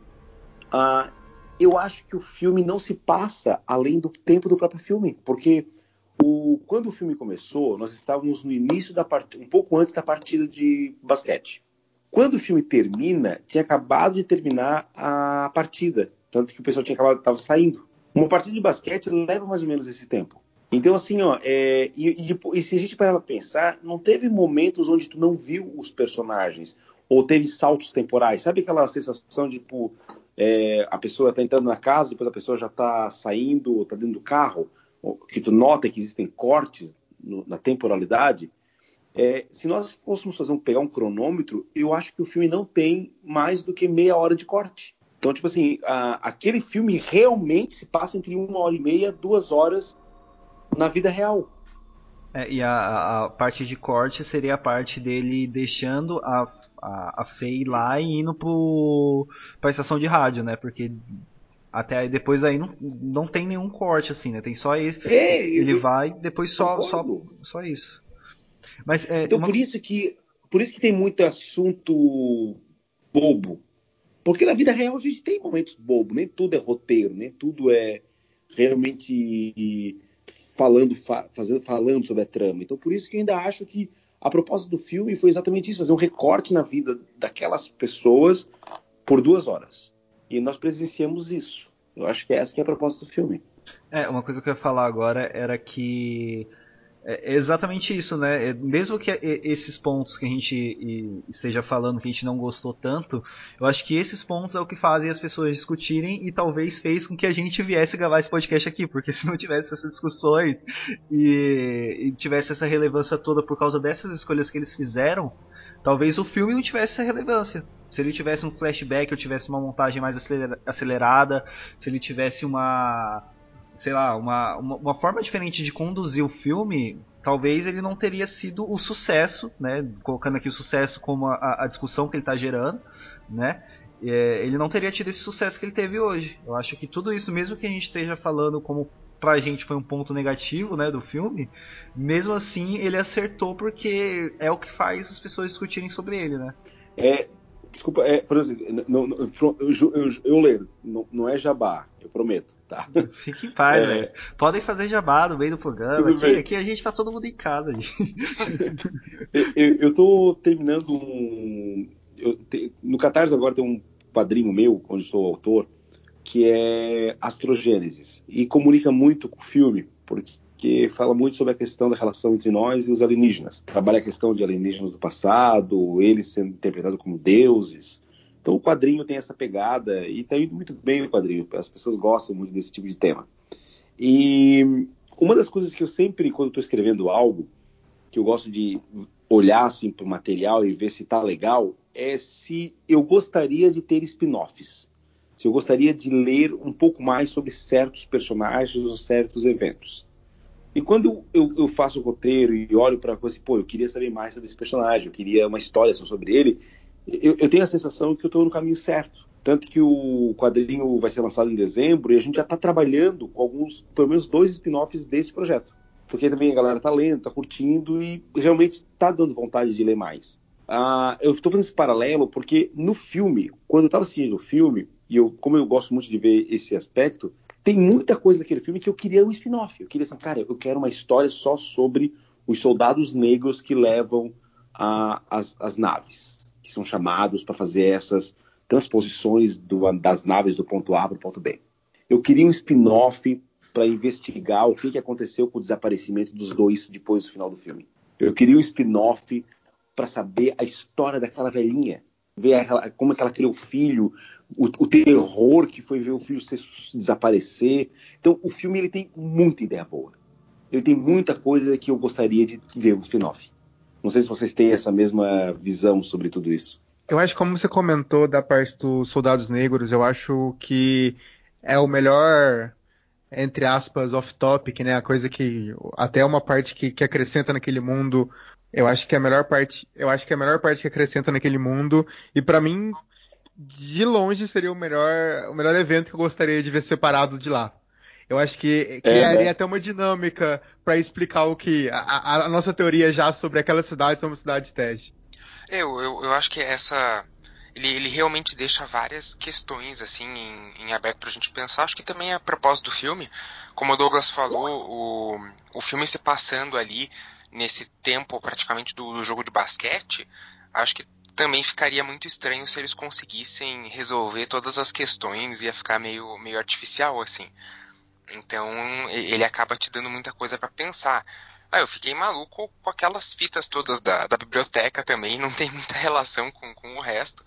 ah, eu acho que o filme não se passa além do tempo do próprio filme, porque o, quando o filme começou, nós estávamos no início da partida, um pouco antes da partida de basquete. Quando o filme termina, tinha acabado de terminar a partida, tanto que o pessoal tinha acabado, estava saindo. Uma partida de basquete leva mais ou menos esse tempo. Então, assim, ó, é, e, e, e, se a gente parar pra pensar, não teve momentos onde tu não viu os personagens, ou teve saltos temporais. Sabe aquela sensação de, tipo, é, a pessoa está entrando na casa, depois a pessoa já está saindo, está dentro do carro, que tu nota que existem cortes no, na temporalidade. É, se nós fôssemos fazer um, pegar um cronômetro, eu acho que o filme não tem mais do que meia hora de corte. Então, tipo assim, a, aquele filme realmente se passa entre uma hora e meia, duas horas na vida real. É, e a, a, parte de corte seria a parte dele deixando a, a, a Faye lá e indo pro, pra estação de rádio, né? Porque Até aí, depois aí não, não tem nenhum corte, assim, né? Tem só esse. É, ele eu- vai, depois só, só, só isso. Mas é, Então uma- por isso que por isso que tem muito assunto bobo. Porque na vida real a gente tem momentos bobos, nem tudo é roteiro, nem tudo é realmente falando, fa- fazendo, falando sobre a trama. Então por isso que eu ainda acho que a proposta do filme foi exatamente isso, fazer um recorte na vida daquelas pessoas por duas horas. E nós presenciamos isso. Eu acho que essa que é a proposta do filme. É, uma coisa que eu ia falar agora era que é exatamente isso, né? É, Mesmo que esses pontos que a gente esteja falando que a gente não gostou tanto, eu acho que esses pontos é o que fazem as pessoas discutirem e talvez fez com que a gente viesse gravar esse podcast aqui, porque (laughs) se não tivesse essas discussões e, e tivesse essa relevância toda por causa dessas escolhas que eles fizeram, talvez o filme não tivesse essa relevância. Se ele tivesse um flashback ou tivesse uma montagem mais acelera- acelerada, se ele tivesse uma sei lá, uma, uma, uma forma diferente de conduzir o filme, talvez ele não teria sido o sucesso, né? Colocando aqui o sucesso como a, a discussão que ele está gerando, né? É, ele não teria tido esse sucesso que ele teve hoje. Eu acho que tudo isso, mesmo que a gente esteja falando como pra gente foi um ponto negativo, né, do filme, mesmo assim ele acertou porque é o que faz as pessoas discutirem sobre ele, né? É, desculpa, é, por exemplo, não, não, eu, eu, eu leio, não, não é jabá, eu prometo, tá? (laughs) Fique em paz, É. velho. Podem fazer jabá no meio do programa. Aqui, aqui a gente tá todo mundo em casa. (laughs) Eu, eu, tô terminando um. te- no Catarse agora tem um quadrinho meu, onde sou autor, que é Astrogênesis. E comunica muito com o filme, porque fala muito sobre a questão da relação entre nós e os alienígenas. Trabalha a questão de alienígenas do passado, eles sendo interpretados como deuses. Então o quadrinho tem essa pegada e tá indo muito bem o quadrinho. As pessoas gostam muito desse tipo de tema. E uma das coisas que eu sempre, quando estou escrevendo algo, que eu gosto de olhar assim para o material e ver se tá legal, é se eu gostaria de ter spin-offs. Se eu gostaria de ler um pouco mais sobre certos personagens ou certos eventos. E quando eu, eu, faço o roteiro e olho para a coisa assim, pô, eu queria saber mais sobre esse personagem, eu queria uma história só sobre ele, eu, eu tenho a sensação que eu estou no caminho certo. Tanto que o quadrinho vai ser lançado em dezembro e a gente já está trabalhando com alguns, pelo menos dois spin-offs desse projeto. Porque também a galera tá lendo, tá curtindo e realmente está dando vontade de ler mais. Ah, eu estou fazendo esse paralelo porque no filme, quando eu estava assistindo o filme, e eu, como eu gosto muito de ver esse aspecto, tem muita coisa naquele filme que eu queria um spin-off. Eu queria assim, cara, eu quero uma história só sobre os soldados negros que levam a- as, as naves, que são chamados para fazer essas transposições do- das naves do ponto A para o ponto B. Eu queria um spin-off para investigar o que, que aconteceu com o desaparecimento dos dois depois do final do filme. Eu queria um spin-off para saber a história daquela velhinha, ver como é que ela criou o filho, o, o terror que foi ver o filho se desaparecer. Então, o filme ele tem muita ideia boa. Ele tem muita coisa que eu gostaria de ver um spin-off. Não sei se vocês têm essa mesma visão sobre tudo isso. Eu acho como você comentou da parte dos soldados negros, eu acho que é o melhor, entre aspas, off-topic, né? A coisa que até uma parte que, que acrescenta naquele mundo. Eu acho que é a melhor parte, eu acho que é a melhor parte que acrescenta naquele mundo. E pra mim, de longe seria o melhor, o melhor evento que eu gostaria de ver separado de lá. Eu acho que criaria né? até uma dinâmica pra explicar o que a, a- a nossa teoria já sobre aquela cidade ser uma cidade de teste. Eu, eu, eu acho que essa. Ele, ele realmente deixa várias questões assim em, em aberto pra gente pensar. Acho que também é a propósito do filme. Como o Douglas falou, o, o filme se passando ali nesse tempo praticamente do, do jogo de basquete, acho que também ficaria muito estranho se eles conseguissem resolver todas as questões, ia ficar meio, meio artificial assim. Então ele acaba te dando muita coisa pra pensar. Ah, eu fiquei maluco com aquelas fitas todas da, da biblioteca também, não tem muita relação com, com o resto.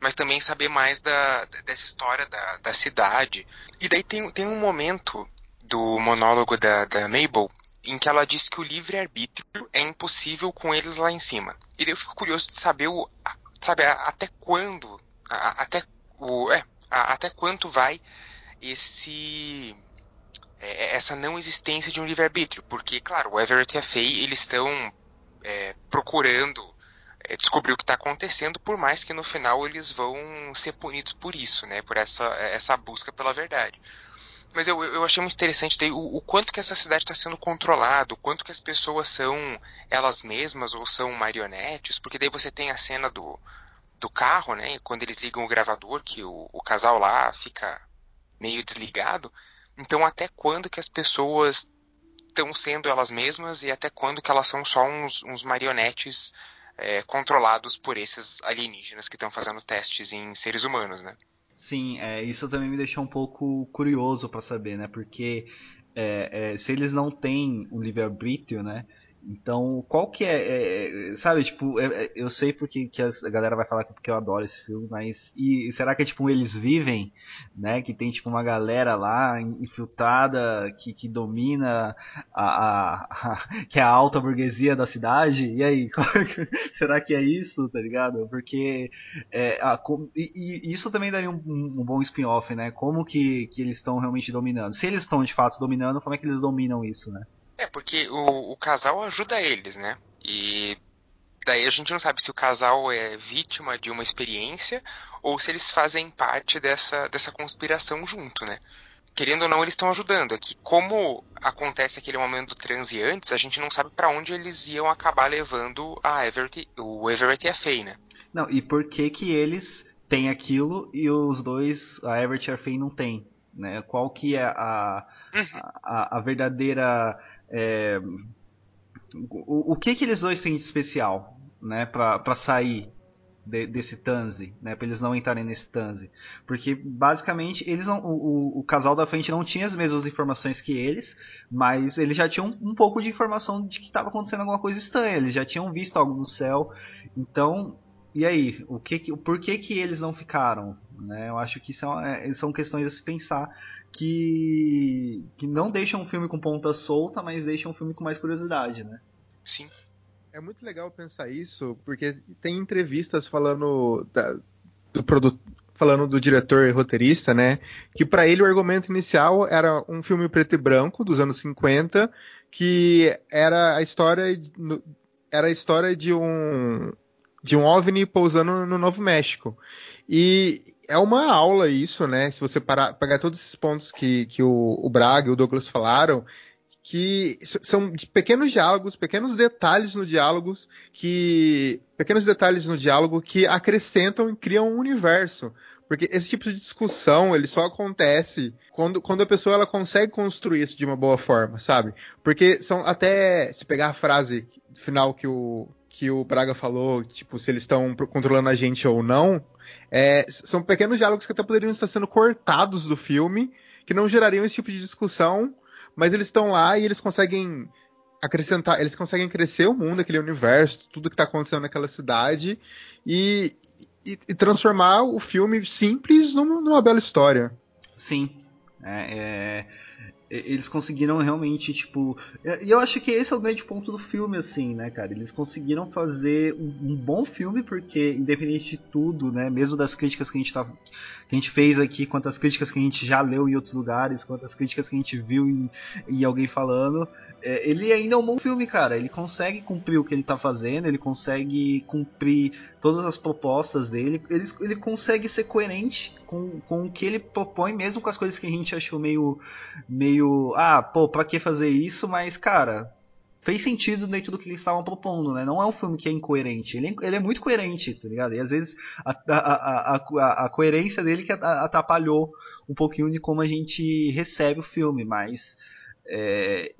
Mas também saber mais da, dessa história da, da cidade. E daí tem, tem um momento do monólogo da, da Mabel em que ela diz que o livre-arbítrio é impossível com eles lá em cima. E eu fico curioso de saber o, sabe, até quando, até o, é, até quanto vai esse é, essa não existência de um livre-arbítrio, porque, claro, o Everett e a Faye, eles estão é, procurando é, descobrir o que está acontecendo, por mais que no final eles vão ser punidos por isso, né? Por essa, essa busca pela verdade. Mas eu, eu achei muito interessante daí o, o quanto que essa cidade está sendo controlada, o quanto que as pessoas são elas mesmas ou são marionetes, porque daí você tem a cena do, do carro, né? Quando eles ligam o gravador, que o, o casal lá fica meio desligado. Então até quando que as pessoas estão sendo elas mesmas e até quando que elas são só uns, uns marionetes é, controlados por esses alienígenas que estão fazendo testes em seres humanos, né? Sim, é, isso também me deixou um pouco curioso para saber, né? Porque é, é, se eles não têm um livre-arbítrio, né? Então, qual que é, é, é sabe, tipo, é, é, eu sei porque que a galera vai falar que porque eu adoro esse filme, mas e será que é tipo eles vivem, né? Que tem tipo uma galera lá infiltrada que, que domina a, a, a (laughs) que é a alta burguesia da cidade? E aí, (laughs) será que é isso, tá ligado? Porque é, a, e, e, isso também daria um, um bom spin-off, né? Como que, que eles estão realmente dominando? Se eles estão de fato dominando, como é que eles dominam isso, né? É, porque o, o casal ajuda eles, né? E daí a gente não sabe se o casal é vítima de uma experiência ou se eles fazem parte dessa, dessa conspiração junto, né? Querendo ou não, eles estão ajudando. É que como acontece aquele momento do transe antes, a gente não sabe para onde eles iam acabar levando a Everett, o Everett e a Faye, né? Não, e por que que eles têm aquilo e os dois, a Everett e a Faye, não têm? Né? Qual que é a, uhum. a, a verdadeira é, o, o, que que eles dois têm de especial, né, para sair de, desse tanze, né, para eles não entrarem nesse tanze, porque basicamente eles não, o, o, casal da frente não tinha as mesmas informações que eles, mas eles já tinham um, um pouco de informação de que estava acontecendo alguma coisa estranha, eles já tinham visto algo no céu, então e aí, o que, por que, que eles não ficaram? Né? Eu acho que são, é, são questões a se pensar que, que não deixam um filme com ponta solta, mas deixam um filme com mais curiosidade, né? Sim. É muito legal pensar isso, porque tem entrevistas falando da, do produto, falando do diretor e roteirista, né? Que para ele o argumento inicial era um filme preto e branco dos anos 50, que era a história era a história de um de um OVNI pousando no Novo México. E é uma aula isso, né? Se você parar, pegar todos esses pontos que, que o, o Braga e o Douglas falaram, que são pequenos diálogos, pequenos detalhes no diálogos que pequenos detalhes no diálogo que acrescentam e criam um universo. Porque esse tipo de discussão, ele só acontece quando, quando a pessoa ela consegue construir isso de uma boa forma, sabe? Porque são até se pegar a frase final que o que o Braga falou, tipo, se eles estão controlando a gente ou não, é, são pequenos diálogos que até poderiam estar sendo cortados do filme, que não gerariam esse tipo de discussão, mas eles estão lá e eles conseguem acrescentar, eles conseguem crescer o mundo, aquele universo, tudo que está acontecendo naquela cidade e, e, e, transformar o filme simples numa, numa bela história. Sim. É, é, eles conseguiram realmente, tipo. E eu acho que esse é o grande ponto do filme, assim, né, cara? Eles conseguiram fazer um, um, bom filme, porque, independente de tudo, né? Mesmo das críticas que a gente tá, que a gente fez aqui, quanto às críticas que a gente já leu em outros lugares, quanto às críticas que a gente viu em, em alguém falando, é, ele ainda é um bom filme, cara. Ele consegue cumprir o que ele tá fazendo, ele consegue cumprir todas as propostas dele, ele, ele consegue ser coerente com, com o que ele propõe, mesmo com as coisas que a gente achou meio. meio. Ah, pô, pra que fazer isso? Mas, cara, fez sentido dentro do que eles estavam propondo, né? Não é um filme que é incoerente. Ele, é, ele é muito coerente, tá ligado? E às vezes a, a, a, a, coerência dele que atrapalhou um pouquinho de como a gente recebe o filme, mas. É,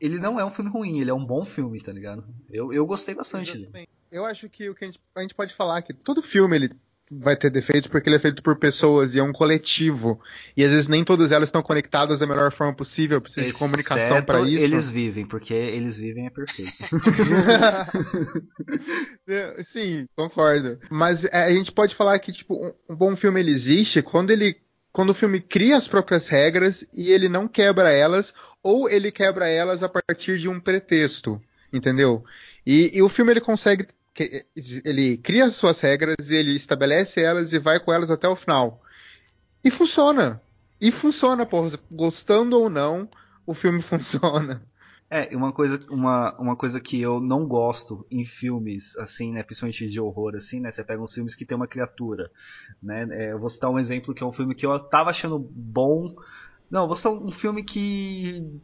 ele não é um filme ruim, ele é um bom filme, tá ligado? Eu, eu gostei bastante dele. Eu acho que o que a gente, a gente pode falar é que todo filme ele vai ter defeito porque ele é feito por pessoas e é um coletivo. E às vezes nem todas elas estão conectadas da melhor forma possível, precisa Exceto de comunicação para isso. Eles vivem, porque eles vivem é perfeito. (laughs) Sim, concordo. Mas é, a gente pode falar que tipo um bom filme ele existe quando ele quando o filme cria as próprias regras e ele não quebra elas ou ele quebra elas a partir de um pretexto, entendeu? E, e o filme ele consegue ele cria suas regras, ele estabelece elas e vai com elas até o final. E funciona. E funciona, porra. Gostando ou não, o filme (laughs) funciona. É, uma coisa, uma, uma coisa que eu não gosto em filmes, assim, né, principalmente de horror, assim, né, você pega uns filmes que tem uma criatura, né, é, eu vou citar um exemplo que é um filme que eu tava achando bom, não, vou citar um filme que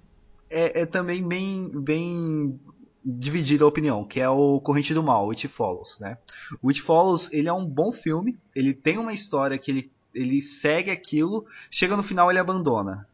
é, é também bem, bem dividida a opinião, que é o Corrente do Mal, It Follows, né, o It Follows, ele é um bom filme, ele tem uma história que ele, ele segue aquilo, chega no final ele abandona,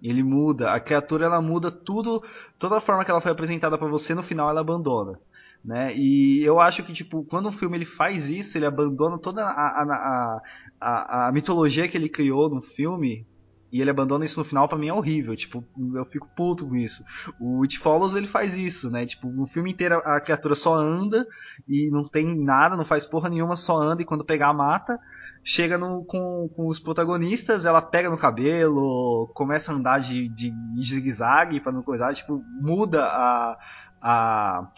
ele muda, a criatura ela muda tudo, toda a forma que ela foi apresentada para você no final ela abandona, né? E eu acho que tipo quando um filme ele faz isso, ele abandona toda a, a, a, a mitologia que ele criou no filme e ele abandona isso no final para mim é horrível, tipo, eu fico puto com isso. O It Follows ele faz isso, né? Tipo, no filme inteiro a criatura só anda e não tem nada, não faz porra nenhuma, só anda e quando pegar mata. Chega no, com, com os protagonistas, ela pega no cabelo, começa a andar de, de, de zigue-zague não coisar, tipo, muda a, a,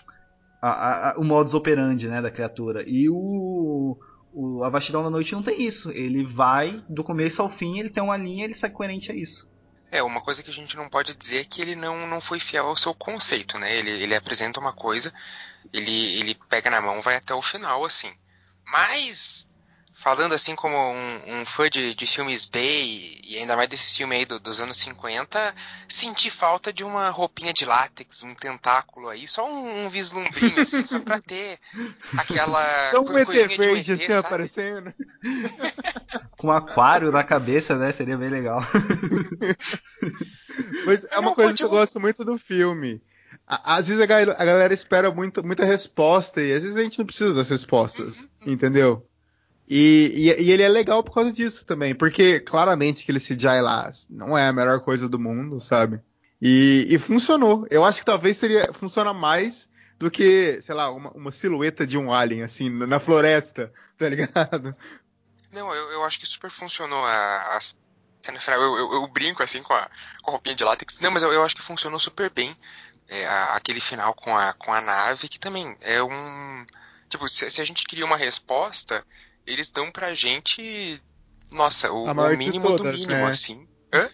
a, a, o modus operandi, né, da criatura. E o o, a Vastidão da Noite não tem isso. Ele vai do começo ao fim, ele tem uma linha, ele sai coerente a isso. É, uma coisa que a gente não pode dizer é que ele não, não foi fiel ao seu conceito, né? Ele, ele apresenta uma coisa, ele, ele pega na mão, vai até o final, assim. Mas falando assim como um, um fã de, de, filmes B e ainda mais desse filme aí do, dos anos 50, senti falta de uma roupinha de látex, um tentáculo aí, só um, um vislumbrinho, assim, só pra ter aquela. (laughs) Só um ET verde assim sabe? aparecendo. (laughs) Com um aquário na cabeça, né? Seria bem legal. (laughs) Mas é uma Não, coisa que eu gosto muito do filme. Às vezes a galera espera muito, muita resposta e às vezes a gente não precisa das respostas, uhum. entendeu? E, e, e, ele é legal por causa disso também, porque claramente aquele CGI lá não é a melhor coisa do mundo, sabe? E, e funcionou. Eu acho que talvez seria funciona mais do que, sei lá, uma, uma silhueta de um alien, assim, na floresta, (laughs) tá ligado? Não, eu, eu acho que super funcionou a, a cena final. Eu, eu, eu, brinco, assim, com a, com a roupinha de látex. Não, mas eu, eu acho que funcionou super bem. É, a, aquele final com a, com a nave, que também é um. Tipo, se, se a gente queria uma resposta, eles dão pra gente, nossa, o, o mínimo todas, do mínimo, né? assim. Hã?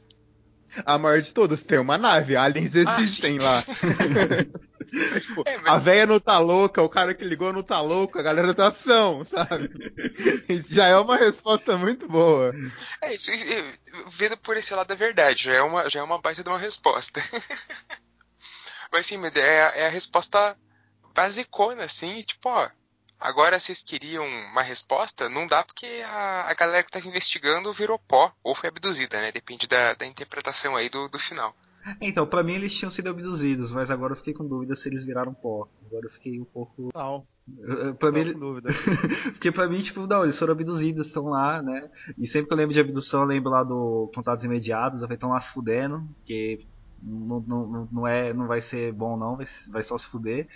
A maior de todas tem uma nave, aliens ah, existem ah, lá. (laughs) é, tipo, é, mas... A véia não tá louca, o cara que ligou não tá louco, a galera tá ação, sabe? Isso já é uma resposta muito boa. É isso, vendo por esse lado da verdade, já é uma, já é uma baita de uma resposta. (laughs) mas sim, é, é a resposta basicona, assim, tipo, ó, Agora, vocês queriam uma resposta? Não dá porque a, a galera que estava investigando virou pó ou foi abduzida, né? Depende da, da interpretação aí do, do final. Então, para mim eles tinham sido abduzidos, mas agora eu fiquei com dúvida se eles viraram pó. Agora eu fiquei um pouco. Não. Pra mim, dúvida. (laughs) porque pra mim, tipo, não, eles foram abduzidos, estão lá, né? E sempre que eu lembro de abdução, eu lembro lá do Contatos Imediatos, eu falei, estão lá se fudendo, porque não, não, não, é, não vai ser bom não, vai, vai só se fuder.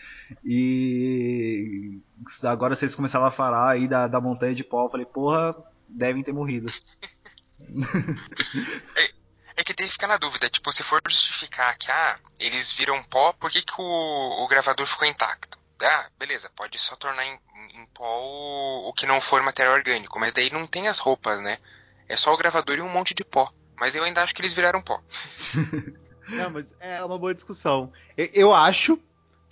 E agora vocês começaram a falar aí da, da montanha de pó, eu falei, porra, devem ter morrido. (laughs) é, é, que tem que ficar na dúvida, tipo, se for justificar que ah, eles viram pó, por que, que o, o gravador ficou intacto? Ah, beleza, pode só tornar em, em pó o, o que não for material orgânico, mas daí não tem as roupas, né? É só o gravador e um monte de pó. Mas eu ainda acho que eles viraram pó. (laughs) Não, mas é uma boa discussão. Eu, eu acho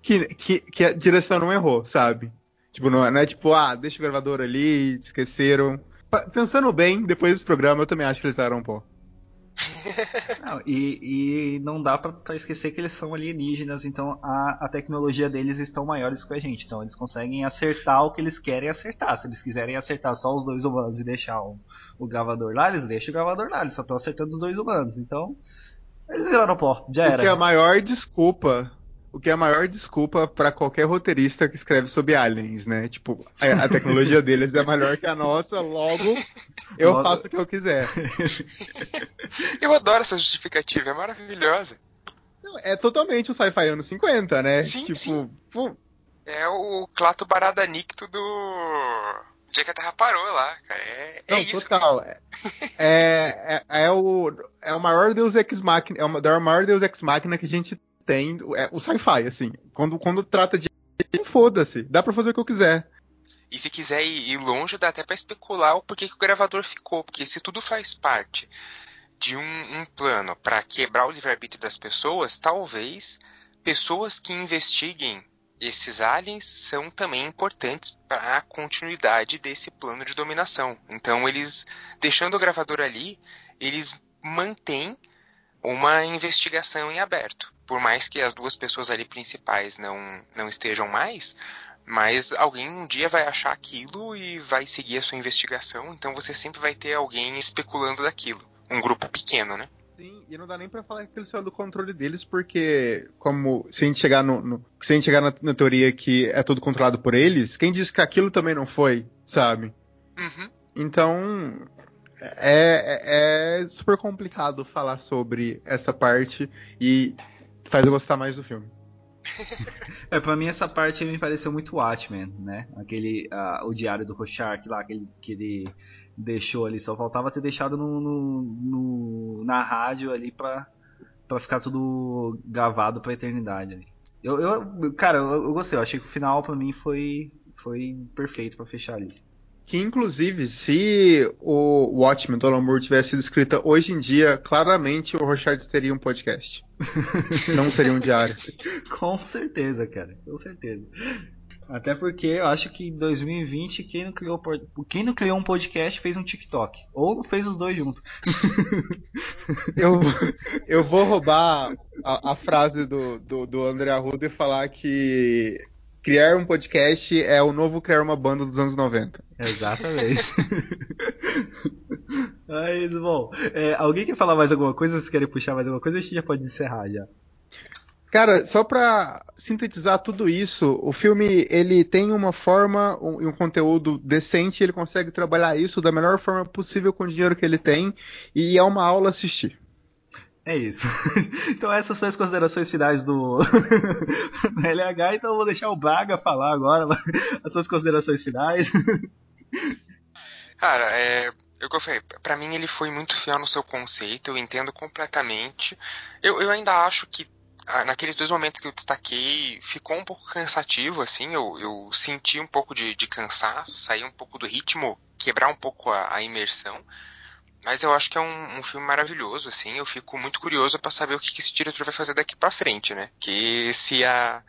que, que, que, a direção não errou, sabe? Tipo, não é, não é tipo, ah, deixa o gravador ali, esqueceram. Pensando bem, depois desse programa, eu também acho que eles deram um pó. (laughs) Não, e, e, não dá para esquecer que eles são alienígenas, então a, a tecnologia deles estão maiores que a gente. Então eles conseguem acertar o que eles querem acertar. Se eles quiserem acertar só os dois humanos e deixar o, o gravador lá, eles deixam o gravador lá. Eles só estão acertando os dois humanos. Então eles viraram pó, já era. O que é a maior desculpa. O que é a maior desculpa para qualquer roteirista que escreve sobre aliens, né? Tipo, a, a tecnologia (laughs) deles é melhor que a nossa, logo eu logo... faço o que eu quiser. (laughs) eu adoro essa justificativa, é maravilhosa. Não, é totalmente o sci-fi anos 50, né? Sim, tipo, sim. Pô... É o Clato Baradanicto do dia que a Terra parou lá, cara. É, é Não, isso. Total. É, é, é, o, é o maior Deus Ex Machina, é o maior Deus Ex Machina que a gente tem, é o sci-fi, assim. Quando, quando trata de. Foda-se, dá pra fazer o que eu quiser. E se quiser ir longe, dá até pra especular o porquê que o gravador ficou. Porque se tudo faz parte de um, um plano para quebrar o livre-arbítrio das pessoas, talvez pessoas que investiguem esses aliens são também importantes para a continuidade desse plano de dominação. Então, eles, deixando o gravador ali, eles mantêm uma investigação em aberto. Por mais que as duas pessoas ali principais não, não estejam mais, mas alguém um dia vai achar aquilo e vai seguir a sua investigação, então você sempre vai ter alguém especulando daquilo. Um grupo pequeno, né? Sim, e não dá nem pra falar que aquilo saiu do controle deles, porque como se a gente chegar no, no- se a gente chegar na, na teoria que é tudo controlado por eles, quem disse que aquilo também não foi, sabe? Uhum. Então é, é- é super complicado falar sobre essa parte e faz eu gostar mais do filme. (laughs) É, pra mim essa parte me pareceu muito Watchmen, né? Aquele, ah, o diário do Rorschach lá, aquele que ele deixou ali, só faltava ter deixado no, no- no- na rádio ali pra, pra ficar tudo gravado pra eternidade ali. Eu, eu- cara, eu, eu gostei, eu achei que o final pra mim foi, foi perfeito pra fechar ali. Que inclusive, se o Watchmen do Alan Moore tivesse sido escrita hoje em dia, claramente o Rorschach teria um podcast. (laughs) não seria um diário. (laughs) Com certeza, cara, com certeza. Até porque eu acho que em 2020 quem não criou quem não criou um podcast fez um TikTok ou fez os dois juntos. (laughs) Eu, eu vou roubar a, a frase do, do, do André Arruda e falar que criar um podcast é o novo criar uma banda dos anos 90. Exatamente. (laughs) Mas, bom, é, alguém quer falar mais alguma coisa? Se querem puxar mais alguma coisa, a gente já pode encerrar já. Cara, só pra sintetizar tudo isso, o filme ele tem uma forma um- e um, conteúdo decente, ele consegue trabalhar isso da melhor forma possível com o dinheiro que ele tem e é uma aula assistir. É isso. (laughs) Então essas foram as considerações finais do, (laughs) do LH, então eu vou deixar o Braga falar agora as suas considerações finais. (laughs) Cara, é, eu falei, pra mim ele foi muito fiel no seu conceito, eu entendo completamente. Eu, eu ainda acho que ah, naqueles dois momentos que eu destaquei, ficou um pouco cansativo, assim, eu, eu senti um pouco de, de cansaço, sair um pouco do ritmo, quebrar um pouco a, a imersão. Mas eu acho que é um, um filme maravilhoso, assim, eu fico muito curioso pra saber o que, que esse diretor vai fazer daqui pra frente, né? Que se a,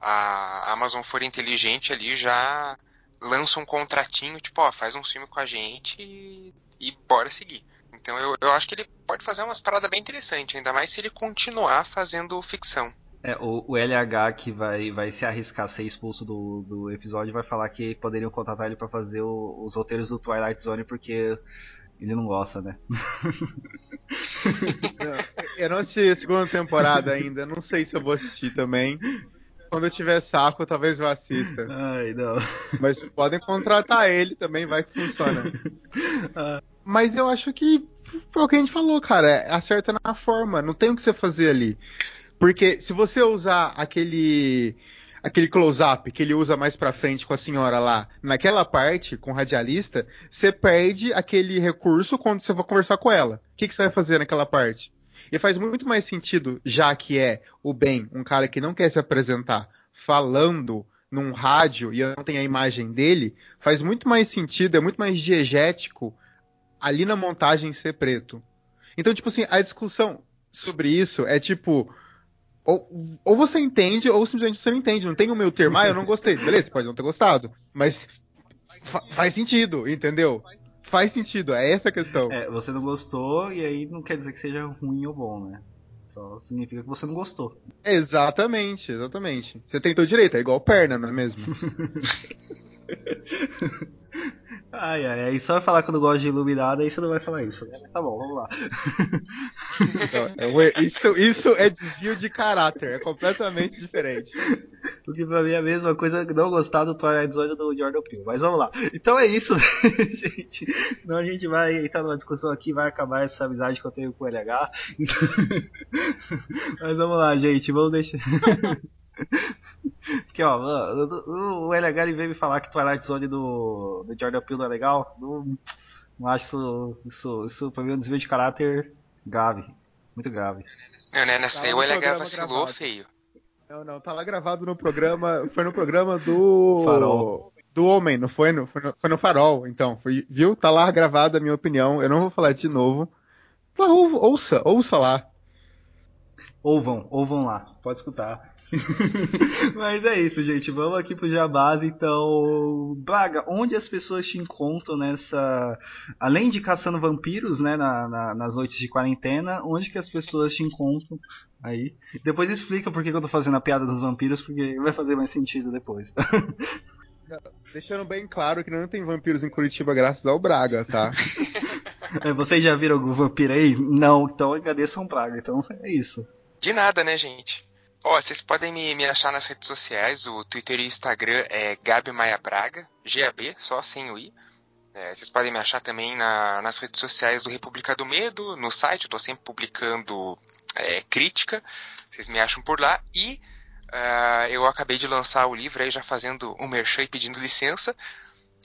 a Amazon for inteligente ali, já lança um contratinho, tipo, ó, faz um filme com a gente e, e bora seguir. Então eu, eu acho que ele pode fazer umas paradas bem interessantes, ainda mais se ele continuar fazendo ficção. É, o, o LH que vai, vai se arriscar a ser expulso do, do episódio vai falar que poderiam contratar ele pra fazer o- os roteiros do Twilight Zone porque ele não gosta, né? Eu não assisti a segunda temporada ainda, não sei se eu vou assistir também. Quando eu tiver saco, talvez eu assista. Ai, não. Mas podem contratar ele também, vai que funciona. Mas eu acho que foi o que a gente falou, cara. é Acerta na forma, não tem o que você fazer ali. Porque se você usar aquele aquele close-up que ele usa mais pra frente com a senhora lá, naquela parte com o radialista, você perde aquele recurso quando você vai conversar com ela. O que, você vai fazer naquela parte? E faz muito mais sentido, já que é o Ben, um cara que não quer se apresentar, falando num rádio e eu não tenho a imagem dele, faz muito mais sentido, é muito mais diegético ali na montagem ser preto. Então, tipo assim, a discussão sobre isso é tipo. Ou, ou você entende, ou simplesmente você não entende. Não tem o meu termo, ah, eu não gostei. Beleza, você pode não ter gostado. Mas fa- faz sentido, entendeu? Faz sentido, é essa a questão. É, você não gostou e aí não quer dizer que seja ruim ou bom, né? Só significa que você não gostou. Exatamente, exatamente. Você tem teu direito, é igual perna, não é mesmo? (laughs) Ai, ai, aí só vai falar quando gosta de iluminado, aí você não vai falar isso. né? Tá bom, vamos lá. Então, é isso, isso é desvio de caráter, é completamente diferente. Porque pra mim é a mesma coisa que não gostar do Twilight Zone do Jordan Peele. Mas vamos lá. Então é isso, (laughs) gente. Senão a gente vai entrar numa discussão aqui vai acabar essa amizade que eu tenho com o LH. (laughs) Mas vamos lá, gente. Vamos deixar. (laughs) (laughs) Porque, ó, o o LH ele veio me falar que Twilight Zone do, do Jordan Peele não é legal. Não, não acho isso, isso, isso pra mim é um desvio de caráter grave. Muito grave. Não, né? Nessa Tá aí no o LH vacilou gravado. feio. Não, não, tá lá gravado no programa. Foi no programa do. Farol. Do Homem, não foi no, foi no, foi no Farol, então. Foi, viu? Tá lá gravada a minha opinião. Eu não vou falar de novo. Ou- ouça, ouça lá. Ouvam, ouvam lá, pode escutar. (laughs) Mas é isso, gente. Vamos aqui pro Jabás. Então, Braga, onde as pessoas te encontram nessa. Além de caçando vampiros, né? Na, na- nas noites de quarentena, onde que as pessoas te encontram aí? Depois explica por que, que eu tô fazendo a piada dos vampiros, porque vai fazer mais sentido depois. (laughs) Deixando bem claro que não tem vampiros em Curitiba graças ao Braga, tá? (laughs) É, Vocês já viram algum vampiro aí? Não, então agradeçam Braga. Então é isso. De nada, né, gente? Ó, vocês podem me, me achar nas redes sociais, o Twitter e Instagram é Gabi Maia Braga, GAB, só sem o I. É, vocês podem me achar também na- nas redes sociais do República do Medo, no site, eu tô sempre publicando é, crítica, vocês me acham por lá. E ah, eu acabei de lançar o livro aí já fazendo um merchan e pedindo licença,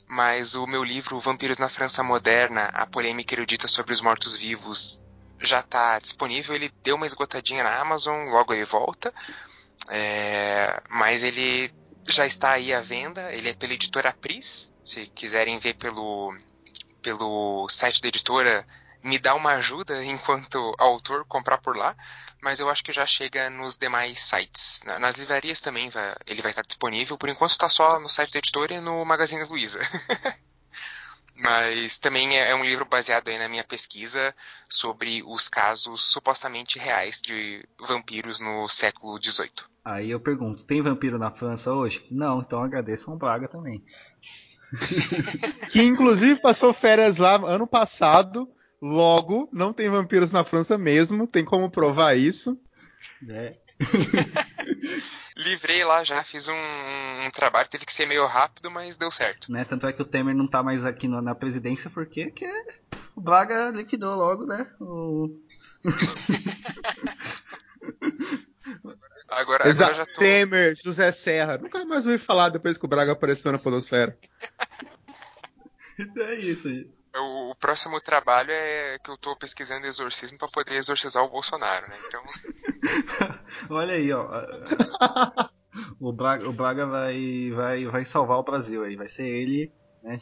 mas o meu livro Vampiros na França Moderna, a polêmica erudita sobre os mortos-vivos, já está disponível. Ele deu uma esgotadinha na Amazon, logo ele volta. É, mas ele já está aí à venda. Ele é pela editora Pris. Se quiserem ver pelo, pelo site da editora, me dá uma ajuda (laughs) enquanto autor comprar por lá. Mas eu acho que já chega nos demais sites. Na- Nas livrarias também vai- ele vai estar disponível. Por enquanto está só no site da editora e no Magazine Luiza. (laughs) Mas também é é um livro baseado aí na minha pesquisa sobre os casos supostamente reais de vampiros no século XVIII. Aí eu pergunto, tem vampiro na França hoje? Não, então agradeçam Braga também. (laughs) que inclusive passou férias lá ano passado. Logo, não tem vampiros na França mesmo. Tem como provar isso. É. (laughs) Livrei lá já, fiz um, um trabalho, teve que ser meio rápido, mas deu certo. Né? Tanto é que o Temer não tá mais aqui no- na presidência porque que o Braga liquidou logo, né? O... (laughs) Agora, agora já tô. Temer, José Serra. Nunca mais ouvi falar depois que o Braga apareceu na Podosfera. (laughs) É isso aí. O, o próximo trabalho é que eu tô pesquisando exorcismo pra poder exorcizar o Bolsonaro, né? Então, (laughs) Olha aí, ó. O Braga, o Braga vai, vai, vai salvar o Brasil aí. Vai ser ele. né,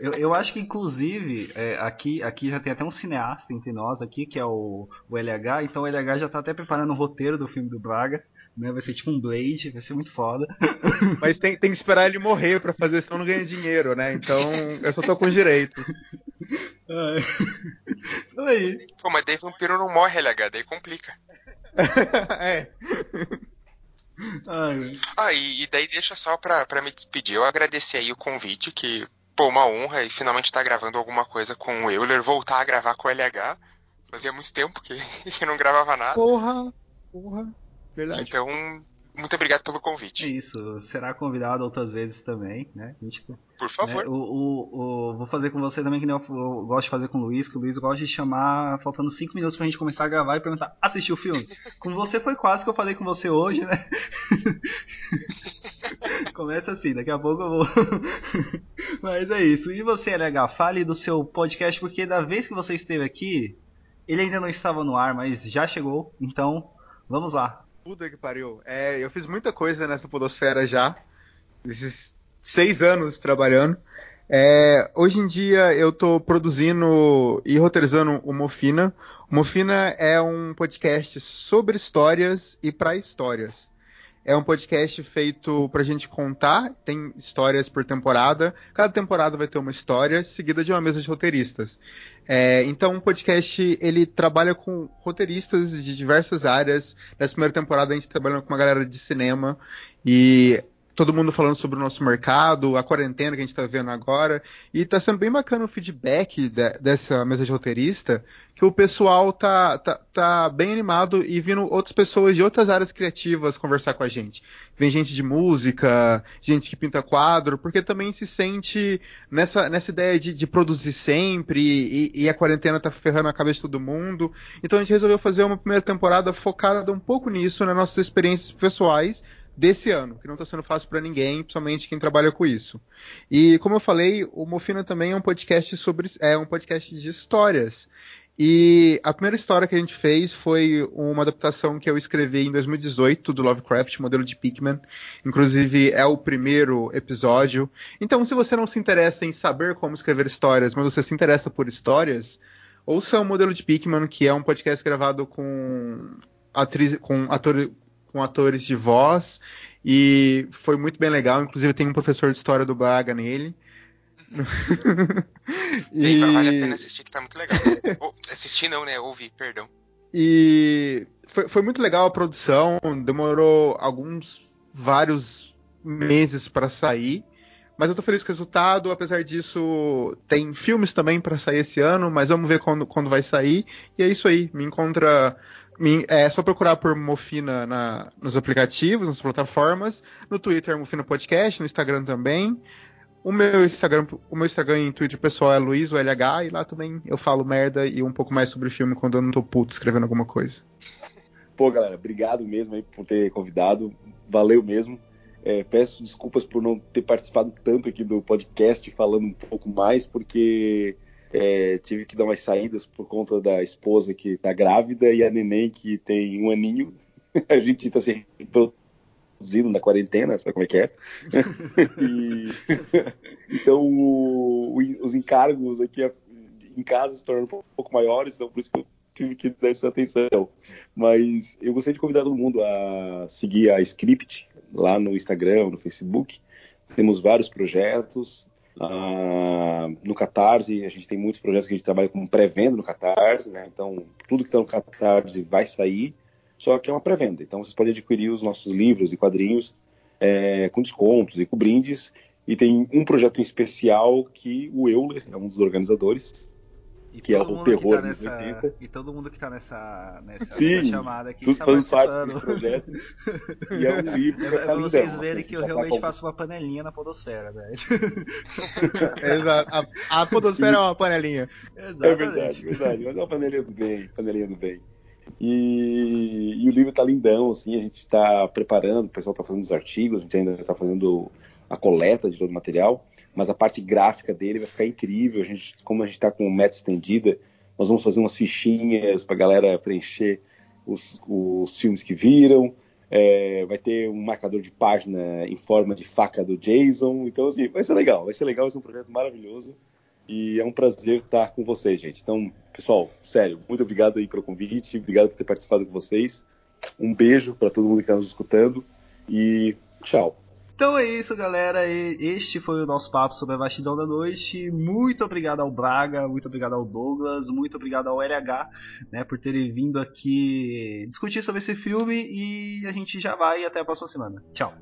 Eu, eu acho que, inclusive, é, aqui, aqui já tem até um cineasta entre nós aqui, que é o, o LH. Então o LH já tá até preparando o roteiro do filme do Braga. Né? Vai ser tipo um Blade, vai ser muito foda. (laughs) Mas tem, tem que esperar ele morrer pra fazer, senão não ganha dinheiro, né? Então eu só tô com direitos. (laughs) Ai. Aí. pô, mas daí vampiro não morre, LH, daí complica. (laughs) é. Ai, Ah, e, e daí deixa só pra, pra me despedir, eu agradecer aí o convite, que, pô, uma honra e finalmente tá gravando alguma coisa com o Euler, voltar a gravar com o LH. Fazia muito tempo que, que não gravava nada. Porra, porra. Verdade. Então, muito obrigado pelo é convite. isso. Será convidado outras vezes também, né? Gente Por favor. né, o, o, o- vou fazer com você também, que nem eu, eu gosto de fazer com o Luiz, que o Luiz gosta de chamar, faltando 5 minutos pra gente começar a gravar e perguntar, assistiu o filme? (laughs) com você foi quase que eu falei com você hoje, né? (laughs) Começa assim, daqui a pouco eu vou. (laughs) Mas é isso. E você, LH, fale do seu podcast, porque da vez que você esteve aqui, ele ainda não estava no ar, mas já chegou, então vamos lá. Puta que pariu. É, eu fiz muita coisa nessa podosfera já. Esses seis anos trabalhando. É, hoje em dia eu tô produzindo e roteirizando o Mofina. O Mofina é um podcast sobre histórias e para histórias. É um podcast feito pra gente contar, tem histórias por temporada. Cada temporada vai ter uma história, seguida de uma mesa de roteiristas. É, então, o podcast ele trabalha com roteiristas de diversas áreas. Nessa primeira temporada, a gente trabalhando com uma galera de cinema e todo mundo falando sobre o nosso mercado, a quarentena que a gente está vendo agora. E tá sendo bem bacana o feedback de- dessa mesa de roteirista, que o pessoal tá, tá, tá bem animado e vindo outras pessoas de outras áreas criativas conversar com a gente. Vem gente de música, gente que pinta quadro, porque também se sente nessa, nessa ideia de, de produzir sempre e, e a quarentena tá ferrando a cabeça de todo mundo. Então a gente resolveu fazer uma primeira temporada focada um pouco nisso, nas nossas experiências pessoais desse ano, que não está sendo fácil para ninguém, principalmente quem trabalha com isso. E como eu falei, o Mofina também é um podcast sobre é um podcast de histórias. E a primeira história que a gente fez foi uma adaptação que eu escrevi em 2018 do Lovecraft, modelo de Pickman. Inclusive é o primeiro episódio. Então, se você não se interessa em saber como escrever histórias, mas você se interessa por histórias, ouça o modelo de Pickman, que é um podcast gravado com atriz, com, ator, com atores de voz e foi muito bem legal. Inclusive tem um professor de história do Braga nele. (laughs) e... Vale a pena assistir que tá muito legal. (laughs) Ou, assistir não, né? Ouvir, perdão. E foi, foi muito legal a produção, demorou alguns vários meses para sair. Mas eu tô feliz com o resultado. Apesar disso, tem filmes também para sair esse ano, mas vamos ver quando, quando vai sair. E é isso aí. Me encontra. É só procurar por Mofina na, nos aplicativos, nas plataformas. No Twitter, Mofina Podcast. No Instagram também. O meu Instagram, o meu Instagram e Twitter pessoal é Luiz, LH, e lá também eu falo merda e um pouco mais sobre o filme quando eu não tô puto escrevendo alguma coisa. Pô, galera, obrigado mesmo aí por ter convidado. Valeu mesmo. É, peço desculpas por não ter participado tanto aqui do podcast, falando um pouco mais, porque é, tive que dar umas saídas por conta da esposa que está grávida e a neném que tem um aninho. (laughs) A gente está se reproduzindo na quarentena, sabe como é que é? (laughs) e, (laughs) então, o, o, os encargos aqui em casa se tornam um pouco maiores, então por isso que eu tive que dar essa atenção. Mas eu gostaria de convidar todo mundo a seguir a Script lá no Instagram, no Facebook. Temos vários projetos. Uh, no Catarse, a gente tem muitos projetos que a gente trabalha com pré-venda no Catarse, né? Então, tudo que está no Catarse vai sair, só que é uma pré-venda. Então, vocês podem adquirir os nossos livros e quadrinhos é, com descontos e com brindes. E tem um projeto em especial que o Euler é um dos organizadores, e que é o terror tá nessa, 80. E todo mundo que está nessa, nessa, Sim, nessa, chamada aqui tudo está fazendo parte desse projeto. (laughs) e é um livro é, pra vocês verem assim, que eu realmente tá faço uma panelinha na podosfera, velho. (laughs) Exato. A, a (laughs) podosfera Sim. é uma panelinha. Exatamente. É verdade, verdade. Mas é uma panelinha do bem, panelinha do bem. E, e o livro está lindão, assim, a gente está preparando, o pessoal está fazendo os artigos, a gente ainda está fazendo a coleta de todo o material, mas a parte gráfica dele vai ficar incrível. A gente, como a gente está com meta estendida, nós vamos fazer umas fichinhas para a galera preencher os, os, filmes que viram. É, vai ter um marcador de página em forma de faca do Jason. Então, assim, vai ser legal, vai ser legal, vai ser um projeto maravilhoso. E é um prazer estar com vocês, gente. Então, pessoal, sério, muito obrigado aí pelo convite, obrigado por ter participado com vocês. Um beijo para todo mundo que está nos escutando e tchau. Então é isso, galera. Este foi o nosso papo sobre a vastidão da noite. Muito obrigado ao Braga, muito obrigado ao Douglas, muito obrigado ao LH, né, por terem vindo aqui discutir sobre esse filme e a gente já vai até a próxima semana. Tchau.